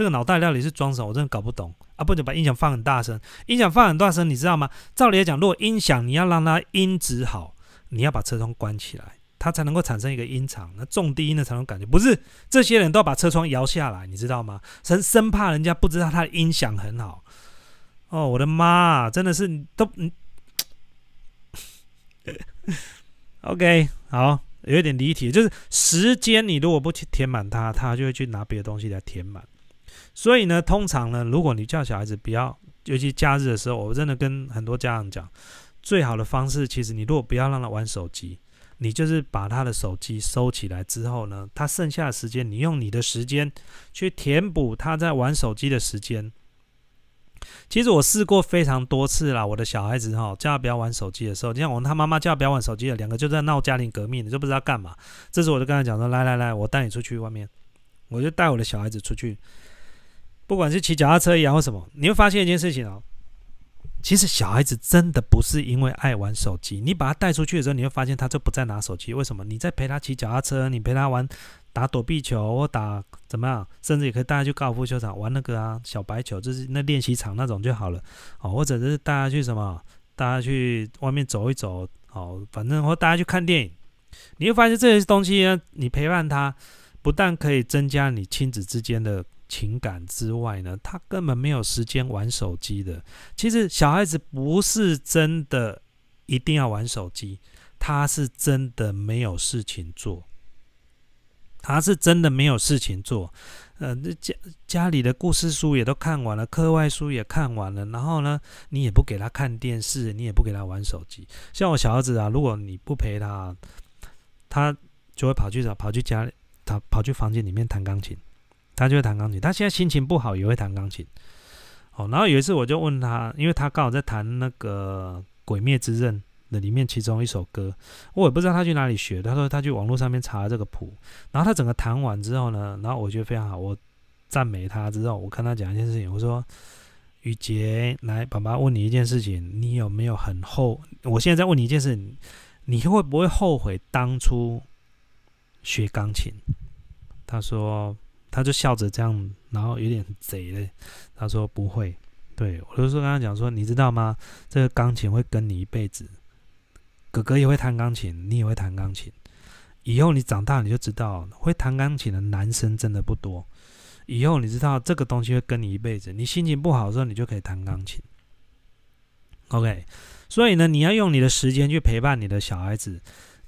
这个脑袋到底是装什么？我真的搞不懂啊！不能把音响放很大声，音响放很大声，你知道吗？照理来讲，如果音响你要让它音质好，你要把车窗关起来，它才能够产生一个音场。那重低音的才能感觉。不是这些人都要把车窗摇下来，你知道吗？生生怕人家不知道他的音响很好。哦，我的妈！真的是都嗯，OK，好，有一点离题，就是时间你如果不去填满它，它就会去拿别的东西来填满。所以呢，通常呢，如果你叫小孩子不要，尤其假日的时候，我真的跟很多家长讲，最好的方式，其实你如果不要让他玩手机，你就是把他的手机收起来之后呢，他剩下的时间，你用你的时间去填补他在玩手机的时间。其实我试过非常多次啦，我的小孩子哈叫他不要玩手机的时候，你像我他妈妈叫他不要玩手机的，两个就在闹家庭革命，你就不知道干嘛。这时我就跟他讲说：“来来来，我带你出去外面，我就带我的小孩子出去，不管是骑脚踏车也好什么，你会发现一件事情哦，其实小孩子真的不是因为爱玩手机，你把他带出去的时候，你会发现他就不再拿手机。为什么？你在陪他骑脚踏车，你陪他玩。”打躲避球或打怎么样，甚至也可以带他去高尔夫球场玩那个啊小白球，就是那练习场那种就好了哦。或者是带他去什么，带他去外面走一走哦，反正或带他去看电影你会发现这些东西呢，你陪伴他，不但可以增加你亲子之间的情感之外呢，他根本没有时间玩手机的。其实小孩子不是真的一定要玩手机，他是真的没有事情做，他是真的没有事情做。呃，这家家里的故事书也都看完了，课外书也看完了，然后呢，你也不给他看电视，你也不给他玩手机。像我小儿子啊，如果你不陪他，他就会跑去找，跑去家里，他跑去房间里面弹钢琴，他就会弹钢琴。他现在心情不好也会弹钢琴。哦，然后有一次我就问他，因为他刚好在弹那个《鬼灭之刃》。的里面其中一首歌，我也不知道他去哪里学。他说他去网络上面查了这个谱，然后他整个弹完之后呢，然后我觉得非常好，我赞美他之后，我跟他讲一件事情，我说：“雨杰，来，爸爸问你一件事情，你有没有很后？我现在在问你一件事，你会不会后悔当初学钢琴？”他说，他就笑着这样，然后有点贼嘞。他说不会。对我就说跟他讲说，你知道吗？这个钢琴会跟你一辈子。哥哥也会弹钢琴，你也会弹钢琴。以后你长大，你就知道会弹钢琴的男生真的不多。以后你知道这个东西会跟你一辈子。你心情不好的时候，你就可以弹钢琴。OK，所以呢，你要用你的时间去陪伴你的小孩子，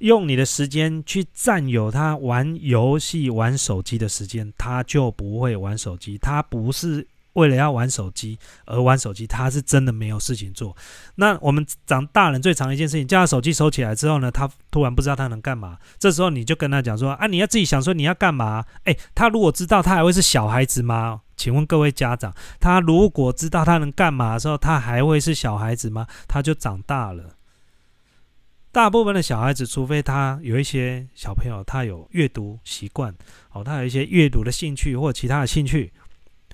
用你的时间去占有他玩游戏、玩手机的时间，他就不会玩手机。他不是。为了要玩手机而玩手机，他是真的没有事情做。那我们长大人最常一件事情，叫他手机收起来之后呢，他突然不知道他能干嘛。这时候你就跟他讲说：“啊，你要自己想说你要干嘛？”诶，他如果知道，他还会是小孩子吗？请问各位家长，他如果知道他能干嘛的时候，他还会是小孩子吗？他就长大了。大部分的小孩子，除非他有一些小朋友，他有阅读习惯，哦，他有一些阅读的兴趣或其他的兴趣。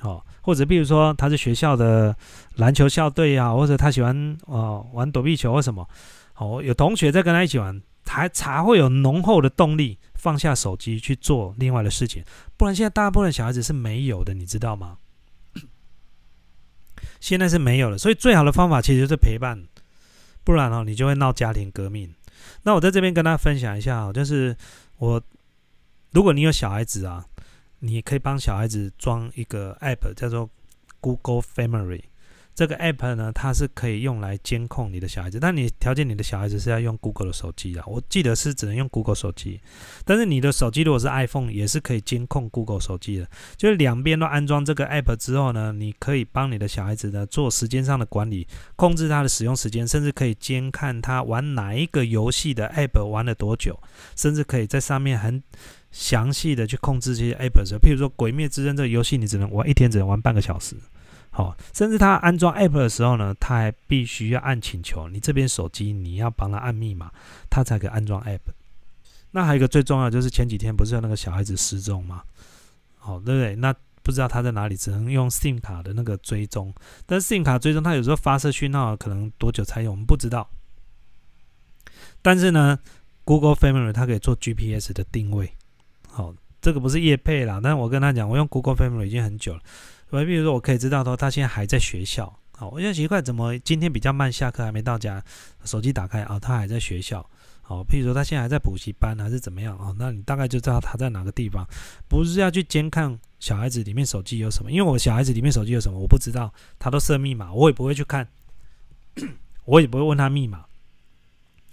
哦，或者比如说他是学校的篮球校队啊，或者他喜欢哦玩躲避球或什么，哦有同学在跟他一起玩，才才会有浓厚的动力放下手机去做另外的事情，不然现在大部分小孩子是没有的，你知道吗？现在是没有了，所以最好的方法其实是陪伴，不然哦你就会闹家庭革命。那我在这边跟大家分享一下哦，就是我如果你有小孩子啊。你可以帮小孩子装一个 app，叫做 Google Family。这个 app 呢，它是可以用来监控你的小孩子，但你条件你的小孩子是要用 Google 的手机的。我记得是只能用 Google 手机，但是你的手机如果是 iPhone，也是可以监控 Google 手机的。就是两边都安装这个 app 之后呢，你可以帮你的小孩子呢做时间上的管理，控制他的使用时间，甚至可以监看他玩哪一个游戏的 app 玩了多久，甚至可以在上面很。详细的去控制这些 app 的时候，譬如说《鬼灭之刃》这个游戏，你只能玩一天，只能玩半个小时。好，甚至他安装 app 的时候呢，他还必须要按请求，你这边手机你要帮他按密码，他才可以安装 app。那还有一个最重要就是前几天不是有那个小孩子失踪吗？好，对不对？那不知道他在哪里，只能用 SIM 卡的那个追踪。但是 SIM 卡追踪，它有时候发射讯号可能多久才有，我们不知道。但是呢，Google Family 它可以做 GPS 的定位。好，这个不是叶配啦，但是我跟他讲，我用 Google Family 已经很久了。我比如说，我可以知道说他现在还在学校。好，我现在奇怪，怎么今天比较慢，下课还没到家，手机打开啊，他还在学校。好，譬如说他现在还在补习班还是怎么样啊？那你大概就知道他在哪个地方。不是要去监看小孩子里面手机有什么，因为我小孩子里面手机有什么我不知道，他都设密码，我也不会去看，我也不会问他密码。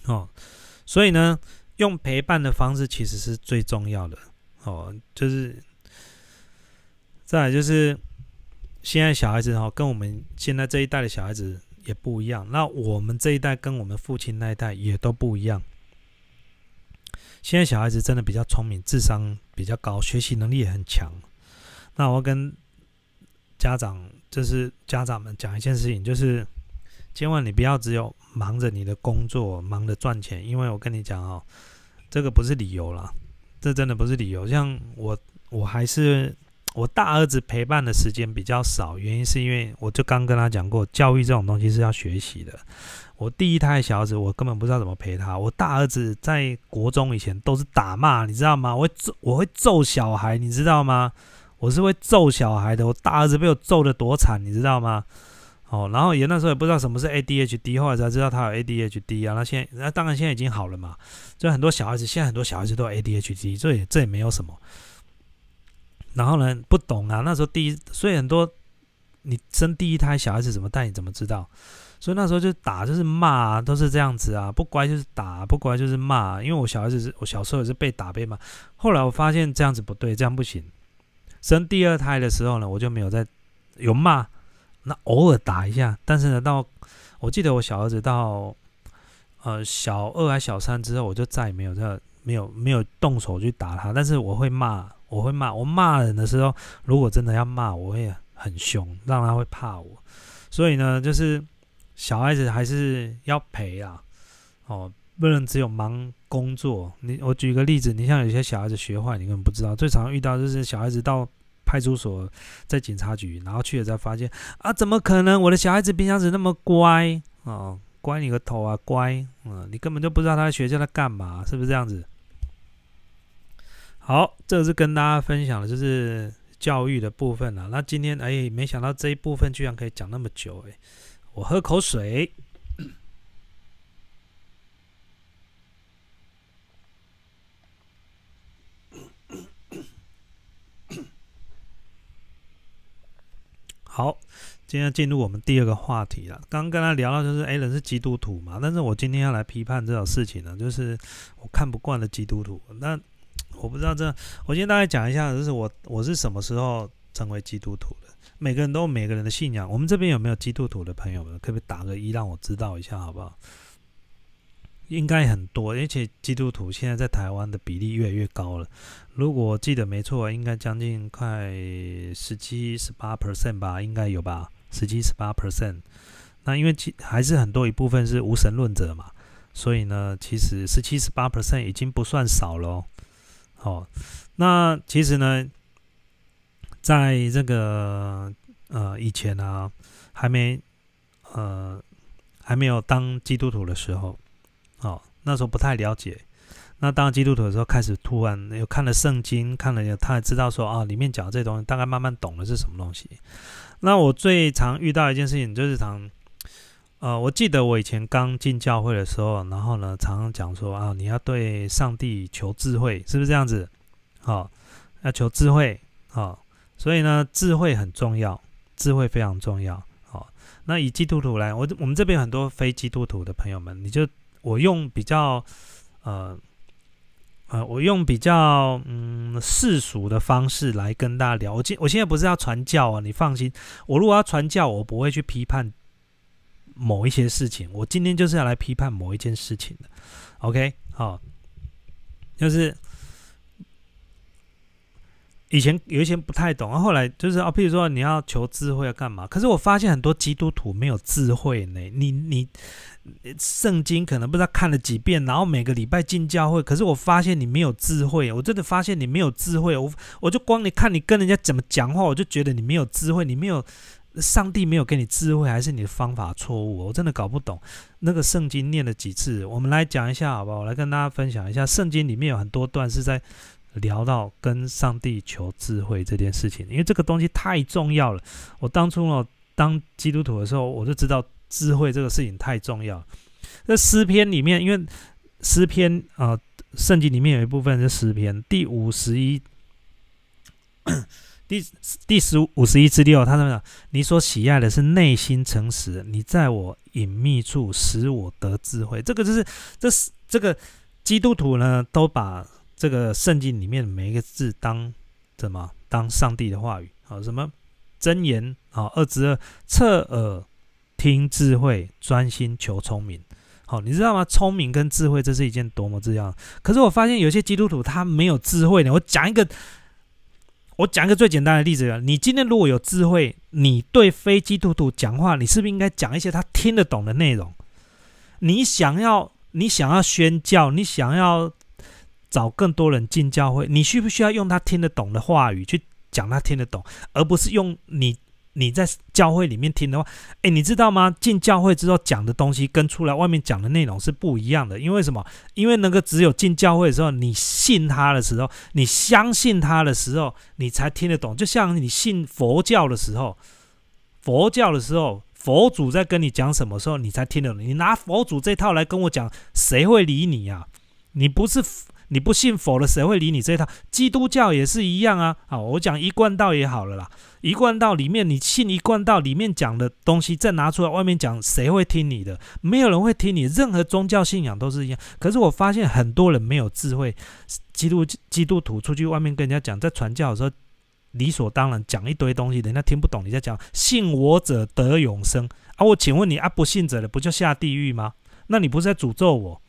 哦，所以呢，用陪伴的方式其实是最重要的。哦，就是再来就是现在小孩子哈，跟我们现在这一代的小孩子也不一样。那我们这一代跟我们父亲那一代也都不一样。现在小孩子真的比较聪明，智商比较高，学习能力也很强。那我跟家长，就是家长们讲一件事情，就是千万你不要只有忙着你的工作，忙着赚钱，因为我跟你讲哦，这个不是理由了。这真的不是理由。像我，我还是我大儿子陪伴的时间比较少，原因是因为我就刚跟他讲过，教育这种东西是要学习的。我第一胎小儿子，我根本不知道怎么陪他。我大儿子在国中以前都是打骂，你知道吗？我会揍，我会揍小孩，你知道吗？我是会揍小孩的。我大儿子被我揍的多惨，你知道吗？哦，然后也那时候也不知道什么是 ADHD，后来才知道他有 ADHD 啊。那现在那当然现在已经好了嘛。就很多小孩子，现在很多小孩子都有 ADHD，这也这也没有什么。然后呢，不懂啊，那时候第一，所以很多你生第一胎小孩子怎么带，你怎么知道？所以那时候就打，就是骂，都是这样子啊，不乖就是打，不乖就是骂。因为我小孩子是我小时候也是被打被骂，后来我发现这样子不对，这样不行。生第二胎的时候呢，我就没有再有骂，那偶尔打一下。但是呢，到我记得我小儿子到呃小二还小三之后，我就再也没有再没有没有动手去打他。但是我会骂，我会骂，我骂人的时候，如果真的要骂，我会很凶，让他会怕我。所以呢，就是小孩子还是要陪啊，哦，不能只有忙工作。你我举个例子，你像有些小孩子学坏，你根本不知道。最常遇到就是小孩子到派出所，在警察局，然后去了才发现啊，怎么可能？我的小孩子平常时那么乖啊，乖你个头啊，乖，嗯，你根本就不知道他在学校在干嘛，是不是这样子？好，这是跟大家分享的，就是教育的部分啊。那今天哎，没想到这一部分居然可以讲那么久哎，我喝口水。好，今天进入我们第二个话题了。刚刚跟他聊到就是，哎，人是基督徒嘛？但是我今天要来批判这种事情呢，就是我看不惯的基督徒。那我不知道这，我今天大概讲一下，就是我我是什么时候成为基督徒的？每个人都有每个人的信仰。我们这边有没有基督徒的朋友们？可不可以打个一，让我知道一下，好不好？应该很多，而且基督徒现在在台湾的比例越来越高了。如果记得没错，应该将近快十七、十八 percent 吧，应该有吧，十七、十八 percent。那因为其还是很多一部分是无神论者嘛，所以呢，其实十七、十八 percent 已经不算少了。哦，那其实呢，在这个呃以前啊，还没呃还没有当基督徒的时候。哦，那时候不太了解，那当基督徒的时候，开始突然又看了圣经，看了他也知道说啊，里面讲这东西，大概慢慢懂了是什么东西。那我最常遇到一件事情就是常，呃，我记得我以前刚进教会的时候，然后呢，常常讲说啊，你要对上帝求智慧，是不是这样子？好，要求智慧，好，所以呢，智慧很重要，智慧非常重要。好，那以基督徒来，我我们这边很多非基督徒的朋友们，你就。我用比较，呃，呃，我用比较嗯世俗的方式来跟大家聊。我今我现在不是要传教啊，你放心。我如果要传教，我不会去批判某一些事情。我今天就是要来批判某一件事情的。OK，好，就是。以前有一些不太懂啊，后来就是啊，譬如说你要求智慧要干嘛？可是我发现很多基督徒没有智慧呢。你你圣经可能不知道看了几遍，然后每个礼拜进教会，可是我发现你没有智慧。我真的发现你没有智慧。我我就光你看你跟人家怎么讲话，我就觉得你没有智慧。你没有上帝没有给你智慧，还是你的方法错误？我真的搞不懂。那个圣经念了几次？我们来讲一下好不好？我来跟大家分享一下，圣经里面有很多段是在。聊到跟上帝求智慧这件事情，因为这个东西太重要了。我当初呢当基督徒的时候，我就知道智慧这个事情太重要。在诗篇里面，因为诗篇啊，圣经里面有一部分是诗篇，第五十一，第第十五十一之六，他说：“你所喜爱的是内心诚实，你在我隐秘处使我得智慧。”这个就是，这是这个基督徒呢都把。这个圣经里面每一个字当怎么当上帝的话语？好，什么真言？好，二之二，侧耳听智慧，专心求聪明。好，你知道吗？聪明跟智慧，这是一件多么重要。可是我发现有些基督徒他没有智慧呢。我讲一个，我讲一个最简单的例子你今天如果有智慧，你对非基督徒讲话，你是不是应该讲一些他听得懂的内容？你想要，你想要宣教，你想要。找更多人进教会，你需不需要用他听得懂的话语去讲他听得懂，而不是用你你在教会里面听的话？诶，你知道吗？进教会之后讲的东西跟出来外面讲的内容是不一样的。因为什么？因为那个只有进教会的时候，你信他的时候，你相信他的时候，你才听得懂。就像你信佛教的时候，佛教的时候。佛祖在跟你讲什么时候，你才听得懂。你拿佛祖这套来跟我讲，谁会理你啊？你不是你不信佛了，谁会理你这套？基督教也是一样啊。好，我讲一贯道也好了啦。一贯道里面，你信一贯道里面讲的东西，再拿出来外面讲，谁会听你的？没有人会听你。任何宗教信仰都是一样。可是我发现很多人没有智慧，基督基督徒出去外面跟人家讲，在传教的时候。理所当然讲一堆东西，人家听不懂。你在讲信我者得永生啊？我请问你啊，不信者的不就下地狱吗？那你不是在诅咒我？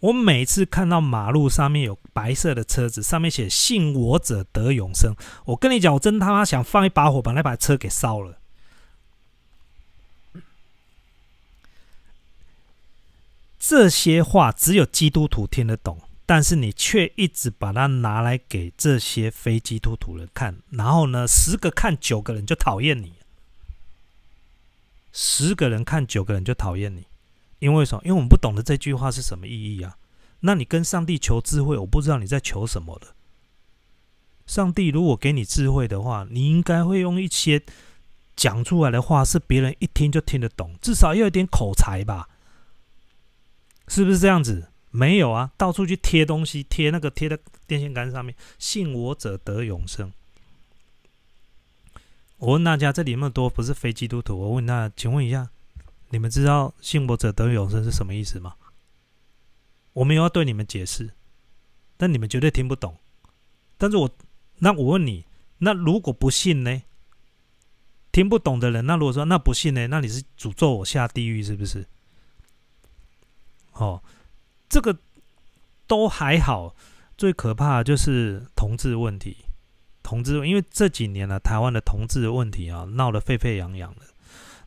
我每次看到马路上面有白色的车子，上面写“信我者得永生”，我跟你讲，我真他妈想放一把火把那把车给烧了。这些话只有基督徒听得懂。但是你却一直把它拿来给这些非基督徒人看，然后呢，十个看九个人就讨厌你，十个人看九个人就讨厌你，因为什么？因为我们不懂得这句话是什么意义啊。那你跟上帝求智慧，我不知道你在求什么的。上帝如果给你智慧的话，你应该会用一些讲出来的话是别人一听就听得懂，至少要有点口才吧？是不是这样子？没有啊，到处去贴东西，贴那个贴在电线杆上面，“信我者得永生”。我问大家，这里那么多不是非基督徒，我问大家，请问一下，你们知道“信我者得永生”是什么意思吗？我没有要对你们解释，但你们绝对听不懂。但是我那我问你，那如果不信呢？听不懂的人，那如果说那不信呢？那你是诅咒我下地狱是不是？哦。这个都还好，最可怕的就是同志问题。同志，因为这几年呢，台湾的同志问题啊，闹得沸沸扬扬的。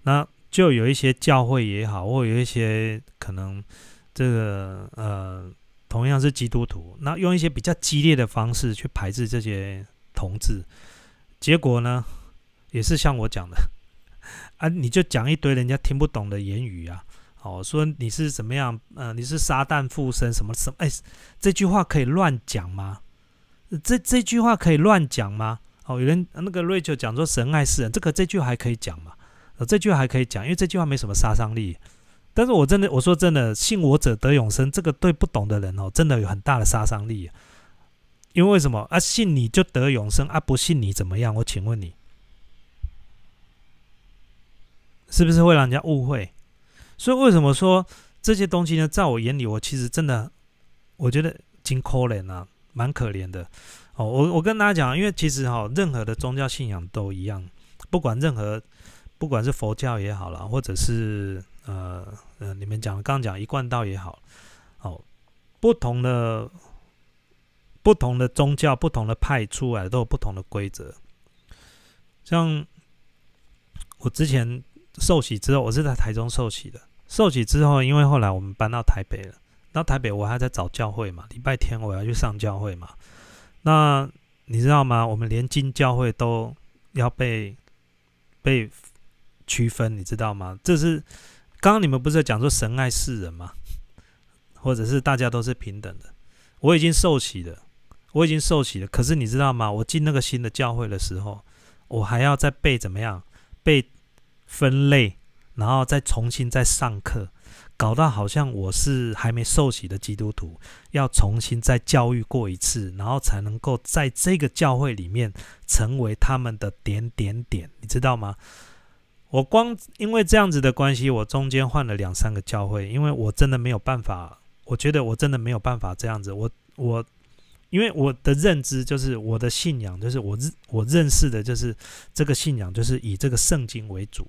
那就有一些教会也好，或有一些可能这个呃，同样是基督徒，那用一些比较激烈的方式去排斥这些同志，结果呢，也是像我讲的 啊，你就讲一堆人家听不懂的言语啊。哦，说你是怎么样？呃，你是撒旦附身什么什么？哎，这句话可以乱讲吗？这这句话可以乱讲吗？哦，有人那个 Rachel 讲说神爱世人，这个这句还可以讲吗？呃，这句话还可以讲，因为这句话没什么杀伤力。但是我真的我说真的，信我者得永生，这个对不懂的人哦，真的有很大的杀伤力。因为为什么啊？信你就得永生啊？不信你怎么样？我请问你，是不是会让人家误会？所以为什么说这些东西呢？在我眼里，我其实真的，我觉得挺可怜啊，蛮可怜的。哦，我我跟大家讲，因为其实哈，任何的宗教信仰都一样，不管任何，不管是佛教也好了，或者是呃呃，你们讲刚刚讲一贯道也好，哦，不同的不同的宗教、不同的派出来都有不同的规则。像我之前受洗之后，我是在台中受洗的。受洗之后，因为后来我们搬到台北了，到台北我还在找教会嘛，礼拜天我要去上教会嘛。那你知道吗？我们连进教会都要被被区分，你知道吗？这是刚刚你们不是讲说神爱世人吗？或者是大家都是平等的？我已经受洗了，我已经受洗了。可是你知道吗？我进那个新的教会的时候，我还要再被怎么样？被分类。然后再重新再上课，搞到好像我是还没受洗的基督徒，要重新再教育过一次，然后才能够在这个教会里面成为他们的点点点，你知道吗？我光因为这样子的关系，我中间换了两三个教会，因为我真的没有办法，我觉得我真的没有办法这样子。我我因为我的认知就是我的信仰就是我认我认识的就是这个信仰就是以这个圣经为主。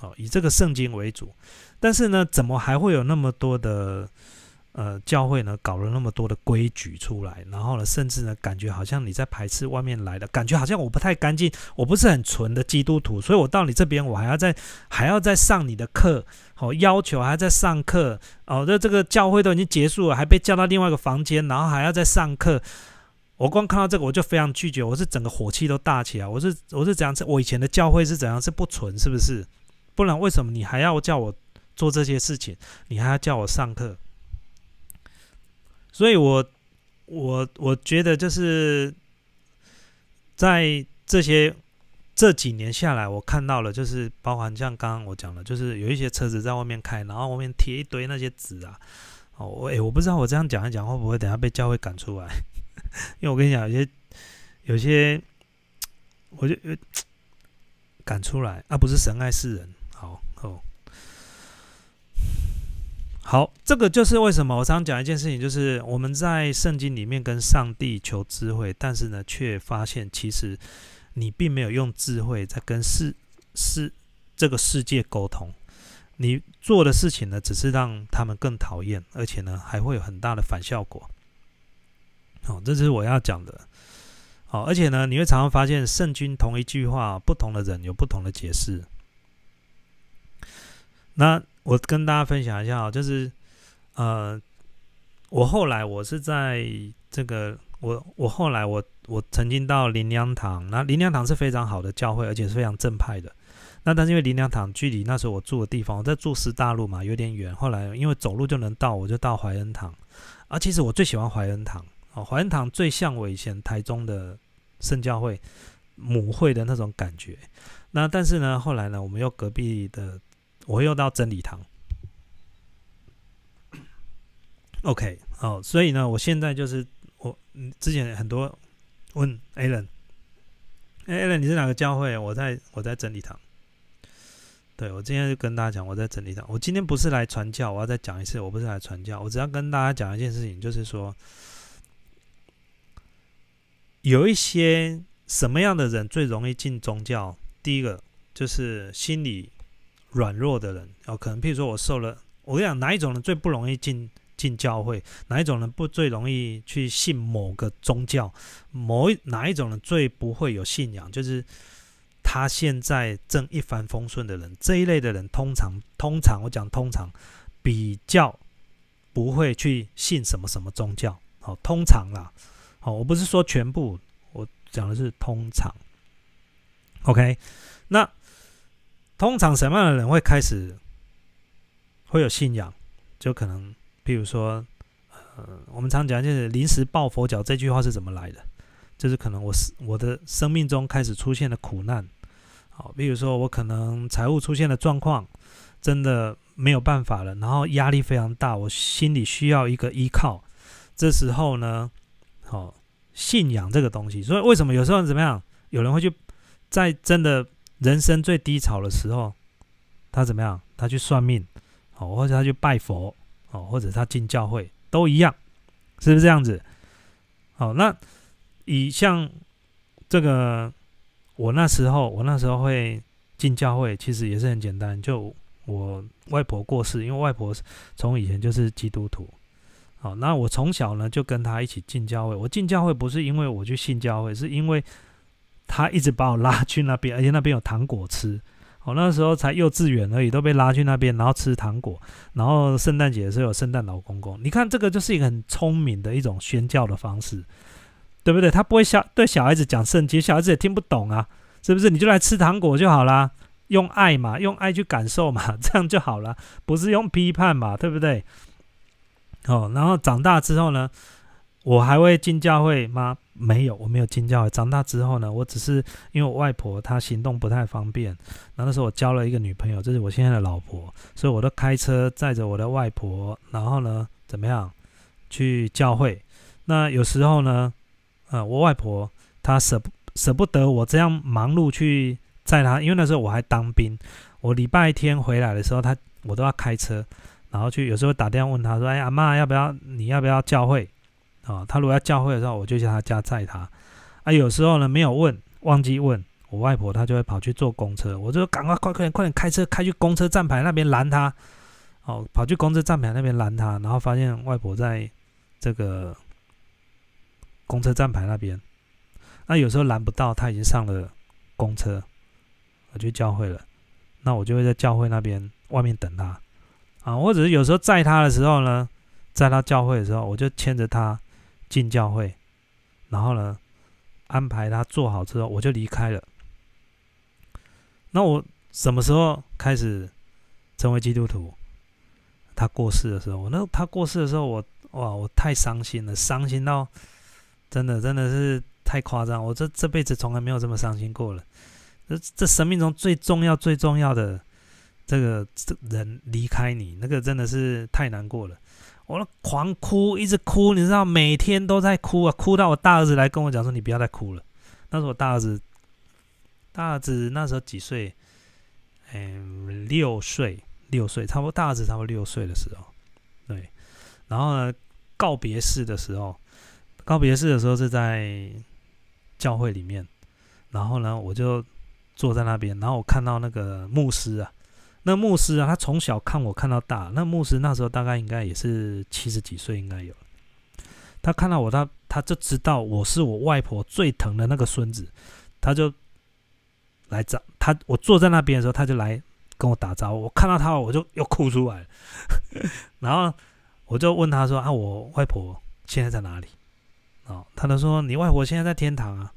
哦，以这个圣经为主，但是呢，怎么还会有那么多的呃教会呢？搞了那么多的规矩出来，然后呢，甚至呢，感觉好像你在排斥外面来的，感觉好像我不太干净，我不是很纯的基督徒，所以我到你这边，我还要再 还要再上你的课，好要求还要再上课，哦，这这个教会都已经结束了，还被叫到另外一个房间，然后还要再上课，我光看到这个我就非常拒绝，我是整个火气都大起来，我是我是怎样？我以前的教会是怎样？是不纯，是不是？不然为什么你还要叫我做这些事情？你还要叫我上课？所以，我我我觉得就是在这些这几年下来，我看到了，就是包含像刚刚我讲的，就是有一些车子在外面开，然后外面贴一堆那些纸啊。哦，我诶，我不知道我这样讲一讲会不会等下被教会赶出来？因为我跟你讲，有些有些，我就 赶出来啊，不是神爱世人。好哦，好，这个就是为什么我常讲一件事情，就是我们在圣经里面跟上帝求智慧，但是呢，却发现其实。你并没有用智慧在跟世世这个世界沟通，你做的事情呢，只是让他们更讨厌，而且呢，还会有很大的反效果。好，这是我要讲的。好，而且呢，你会常常发现圣经同一句话，不同的人有不同的解释。那我跟大家分享一下啊，就是呃，我后来我是在这个。我我后来我我曾经到林良堂，那林良堂是非常好的教会，而且是非常正派的。那但是因为林良堂距离那时候我住的地方，我在住师大路嘛，有点远。后来因为走路就能到，我就到怀恩堂。啊，其实我最喜欢怀恩堂哦，怀恩堂最像我以前台中的圣教会母会的那种感觉。那但是呢，后来呢，我们又隔壁的，我又到真理堂。OK，好，所以呢，我现在就是。我，之前很多问 Alan Alan 你是哪个教会？我在我在真理堂。对我今天就跟大家讲，我在真理堂。我今天不是来传教，我要再讲一次，我不是来传教，我只要跟大家讲一件事情，就是说，有一些什么样的人最容易进宗教？第一个就是心理软弱的人，哦，可能譬如说我受了，我跟你讲，哪一种人最不容易进？进教会哪一种人不最容易去信某个宗教？某一哪一种人最不会有信仰？就是他现在正一帆风顺的人，这一类的人通常通常我讲通常比较不会去信什么什么宗教。好，通常啦，好，我不是说全部，我讲的是通常。OK，那通常什么样的人会开始会有信仰？就可能。比如说，呃，我们常讲就是“临时抱佛脚”这句话是怎么来的？就是可能我是我的生命中开始出现了苦难，好，比如说我可能财务出现了状况，真的没有办法了，然后压力非常大，我心里需要一个依靠。这时候呢，好，信仰这个东西，所以为什么有时候怎么样？有人会去在真的人生最低潮的时候，他怎么样？他去算命，好，或者他去拜佛。哦，或者他进教会都一样，是不是这样子？好，那以像这个，我那时候，我那时候会进教会，其实也是很简单。就我外婆过世，因为外婆从以前就是基督徒。好，那我从小呢就跟他一起进教会。我进教会不是因为我去信教会，是因为他一直把我拉去那边，而且那边有糖果吃。我那时候才幼稚园而已，都被拉去那边，然后吃糖果，然后圣诞节的时候有圣诞老公公。你看这个就是一个很聪明的一种宣教的方式，对不对？他不会小对小孩子讲圣经，小孩子也听不懂啊，是不是？你就来吃糖果就好啦，用爱嘛，用爱去感受嘛，这样就好了，不是用批判嘛，对不对？哦，然后长大之后呢？我还会进教会吗？没有，我没有进教会。长大之后呢，我只是因为我外婆她行动不太方便，然后那时候我交了一个女朋友，这是我现在的老婆，所以我都开车载着我的外婆，然后呢，怎么样去教会？那有时候呢，呃，我外婆她舍不舍不得我这样忙碌去载她，因为那时候我还当兵，我礼拜天回来的时候，她我都要开车，然后去有时候打电话问她说：“哎，阿妈要不要？你要不要教会？”啊，他如果要教会的时候，我就叫他家载他。啊，有时候呢没有问，忘记问我外婆，她就会跑去坐公车。我就赶快快快点快点开车开去公车站牌那边拦他。哦，跑去公车站牌那边拦他，然后发现外婆在这个公车站牌那边。那有时候拦不到，他已经上了公车，我去教会了。那我就会在教会那边外面等他。啊，或者是有时候载他的时候呢，在他教会的时候，我就牵着他。进教会，然后呢，安排他做好之后，我就离开了。那我什么时候开始成为基督徒？他过世的时候，那他过世的时候，我哇，我太伤心了，伤心到真的真的是太夸张，我这这辈子从来没有这么伤心过了。这这生命中最重要、最重要的这个这人离开你，那个真的是太难过了。我狂哭，一直哭，你知道，每天都在哭啊，哭到我大儿子来跟我讲说：“你不要再哭了。”那时候我大儿子，大儿子那时候几岁？嗯，六岁，六岁，差不多大儿子差不多六岁的时候，对。然后呢，告别式的时候，告别式的时候是在教会里面。然后呢，我就坐在那边，然后我看到那个牧师啊，那牧师啊，他从小看我看到大。那牧师那时候大概应该也是七十几岁，应该有。他看到我，他他就知道我是我外婆最疼的那个孙子，他就来找他。我坐在那边的时候，他就来跟我打招呼。我看到他，我就又哭出来了。然后我就问他说：“啊，我外婆现在在哪里？”哦，他就说：“你外婆现在在天堂啊。”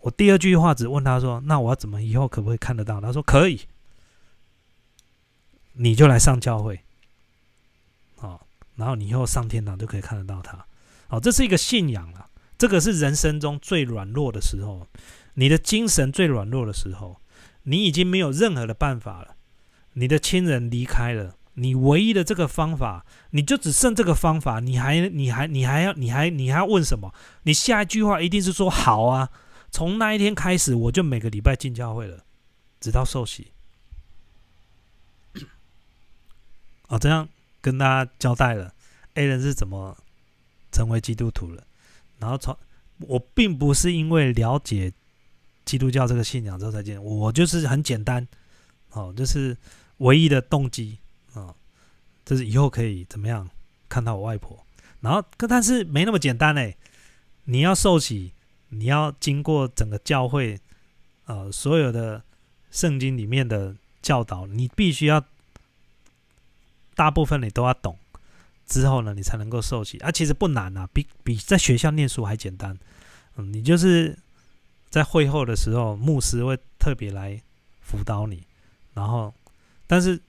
我第二句话只问他说：“那我要怎么以后可不可以看得到？”他说：“可以，你就来上教会，好，然后你以后上天堂就可以看得到他。好，这是一个信仰了。这个是人生中最软弱的时候，你的精神最软弱的时候，你已经没有任何的办法了。你的亲人离开了，你唯一的这个方法，你就只剩这个方法。你还，你还，你还要，你还，你还要问什么？你下一句话一定是说好啊。”从那一天开始，我就每个礼拜进教会了，直到受洗。哦，这样跟大家交代了，A 人是怎么成为基督徒了。然后从我并不是因为了解基督教这个信仰之后才进，我就是很简单，哦，就是唯一的动机啊，就是以后可以怎么样看到我外婆。然后，可但是没那么简单嘞，你要受洗。你要经过整个教会，呃，所有的圣经里面的教导，你必须要大部分你都要懂，之后呢，你才能够受洗。啊，其实不难啊，比比在学校念书还简单。嗯，你就是在会后的时候，牧师会特别来辅导你，然后，但是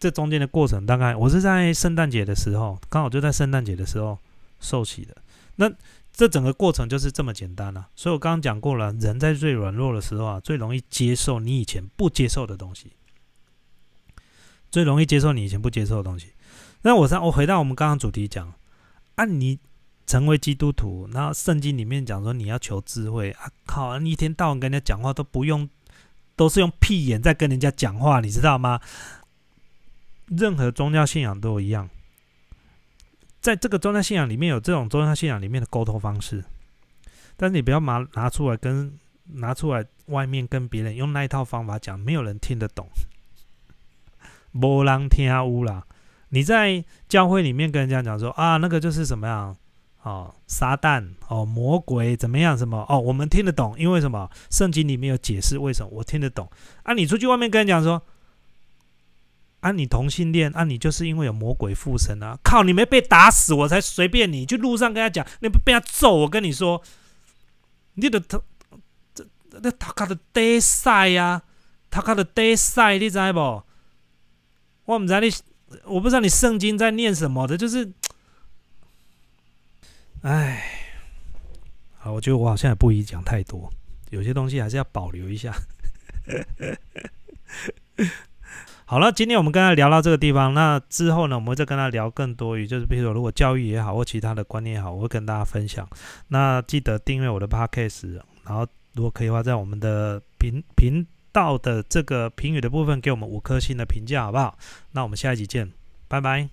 这中间的过程，大概我是在圣诞节的时候，刚好就在圣诞节的时候受洗的。那这整个过程就是这么简单了，所以我刚刚讲过了，人在最软弱的时候啊，最容易接受你以前不接受的东西，最容易接受你以前不接受的东西。那我上我回到我们刚刚主题讲，啊，你成为基督徒，那圣经里面讲说你要求智慧啊，靠，你一天到晚跟人家讲话都不用，都是用屁眼在跟人家讲话，你知道吗？任何宗教信仰都一样。在这个宗教信仰里面有这种宗教信仰里面的沟通方式，但是你不要拿拿出来跟拿出来外面跟别人用那一套方法讲，没有人听得懂，无人听乌啦。你在教会里面跟人家讲说啊，那个就是什么样哦，撒旦哦，魔鬼怎么样什么哦，我们听得懂，因为什么？圣经里面有解释为什么我听得懂啊。你出去外面跟人讲说。啊，你同性恋，啊，你就是因为有魔鬼附身啊！靠，你没被打死，我才随便你。去路上跟他讲，你不被他揍，我跟你说，你的他这那他卡的得塞呀，他卡的得塞，你知不？我唔知你，我不知道你圣经在念什么的，就是，哎，好，我觉得我好像也不宜讲太多，有些东西还是要保留一下。好了，今天我们跟他聊到这个地方，那之后呢，我们再跟他聊更多于，就是比如说，如果教育也好，或其他的观念也好，我会跟大家分享。那记得订阅我的 podcast，然后如果可以的话，在我们的频频到的这个评语的部分，给我们五颗星的评价，好不好？那我们下一集见，拜拜。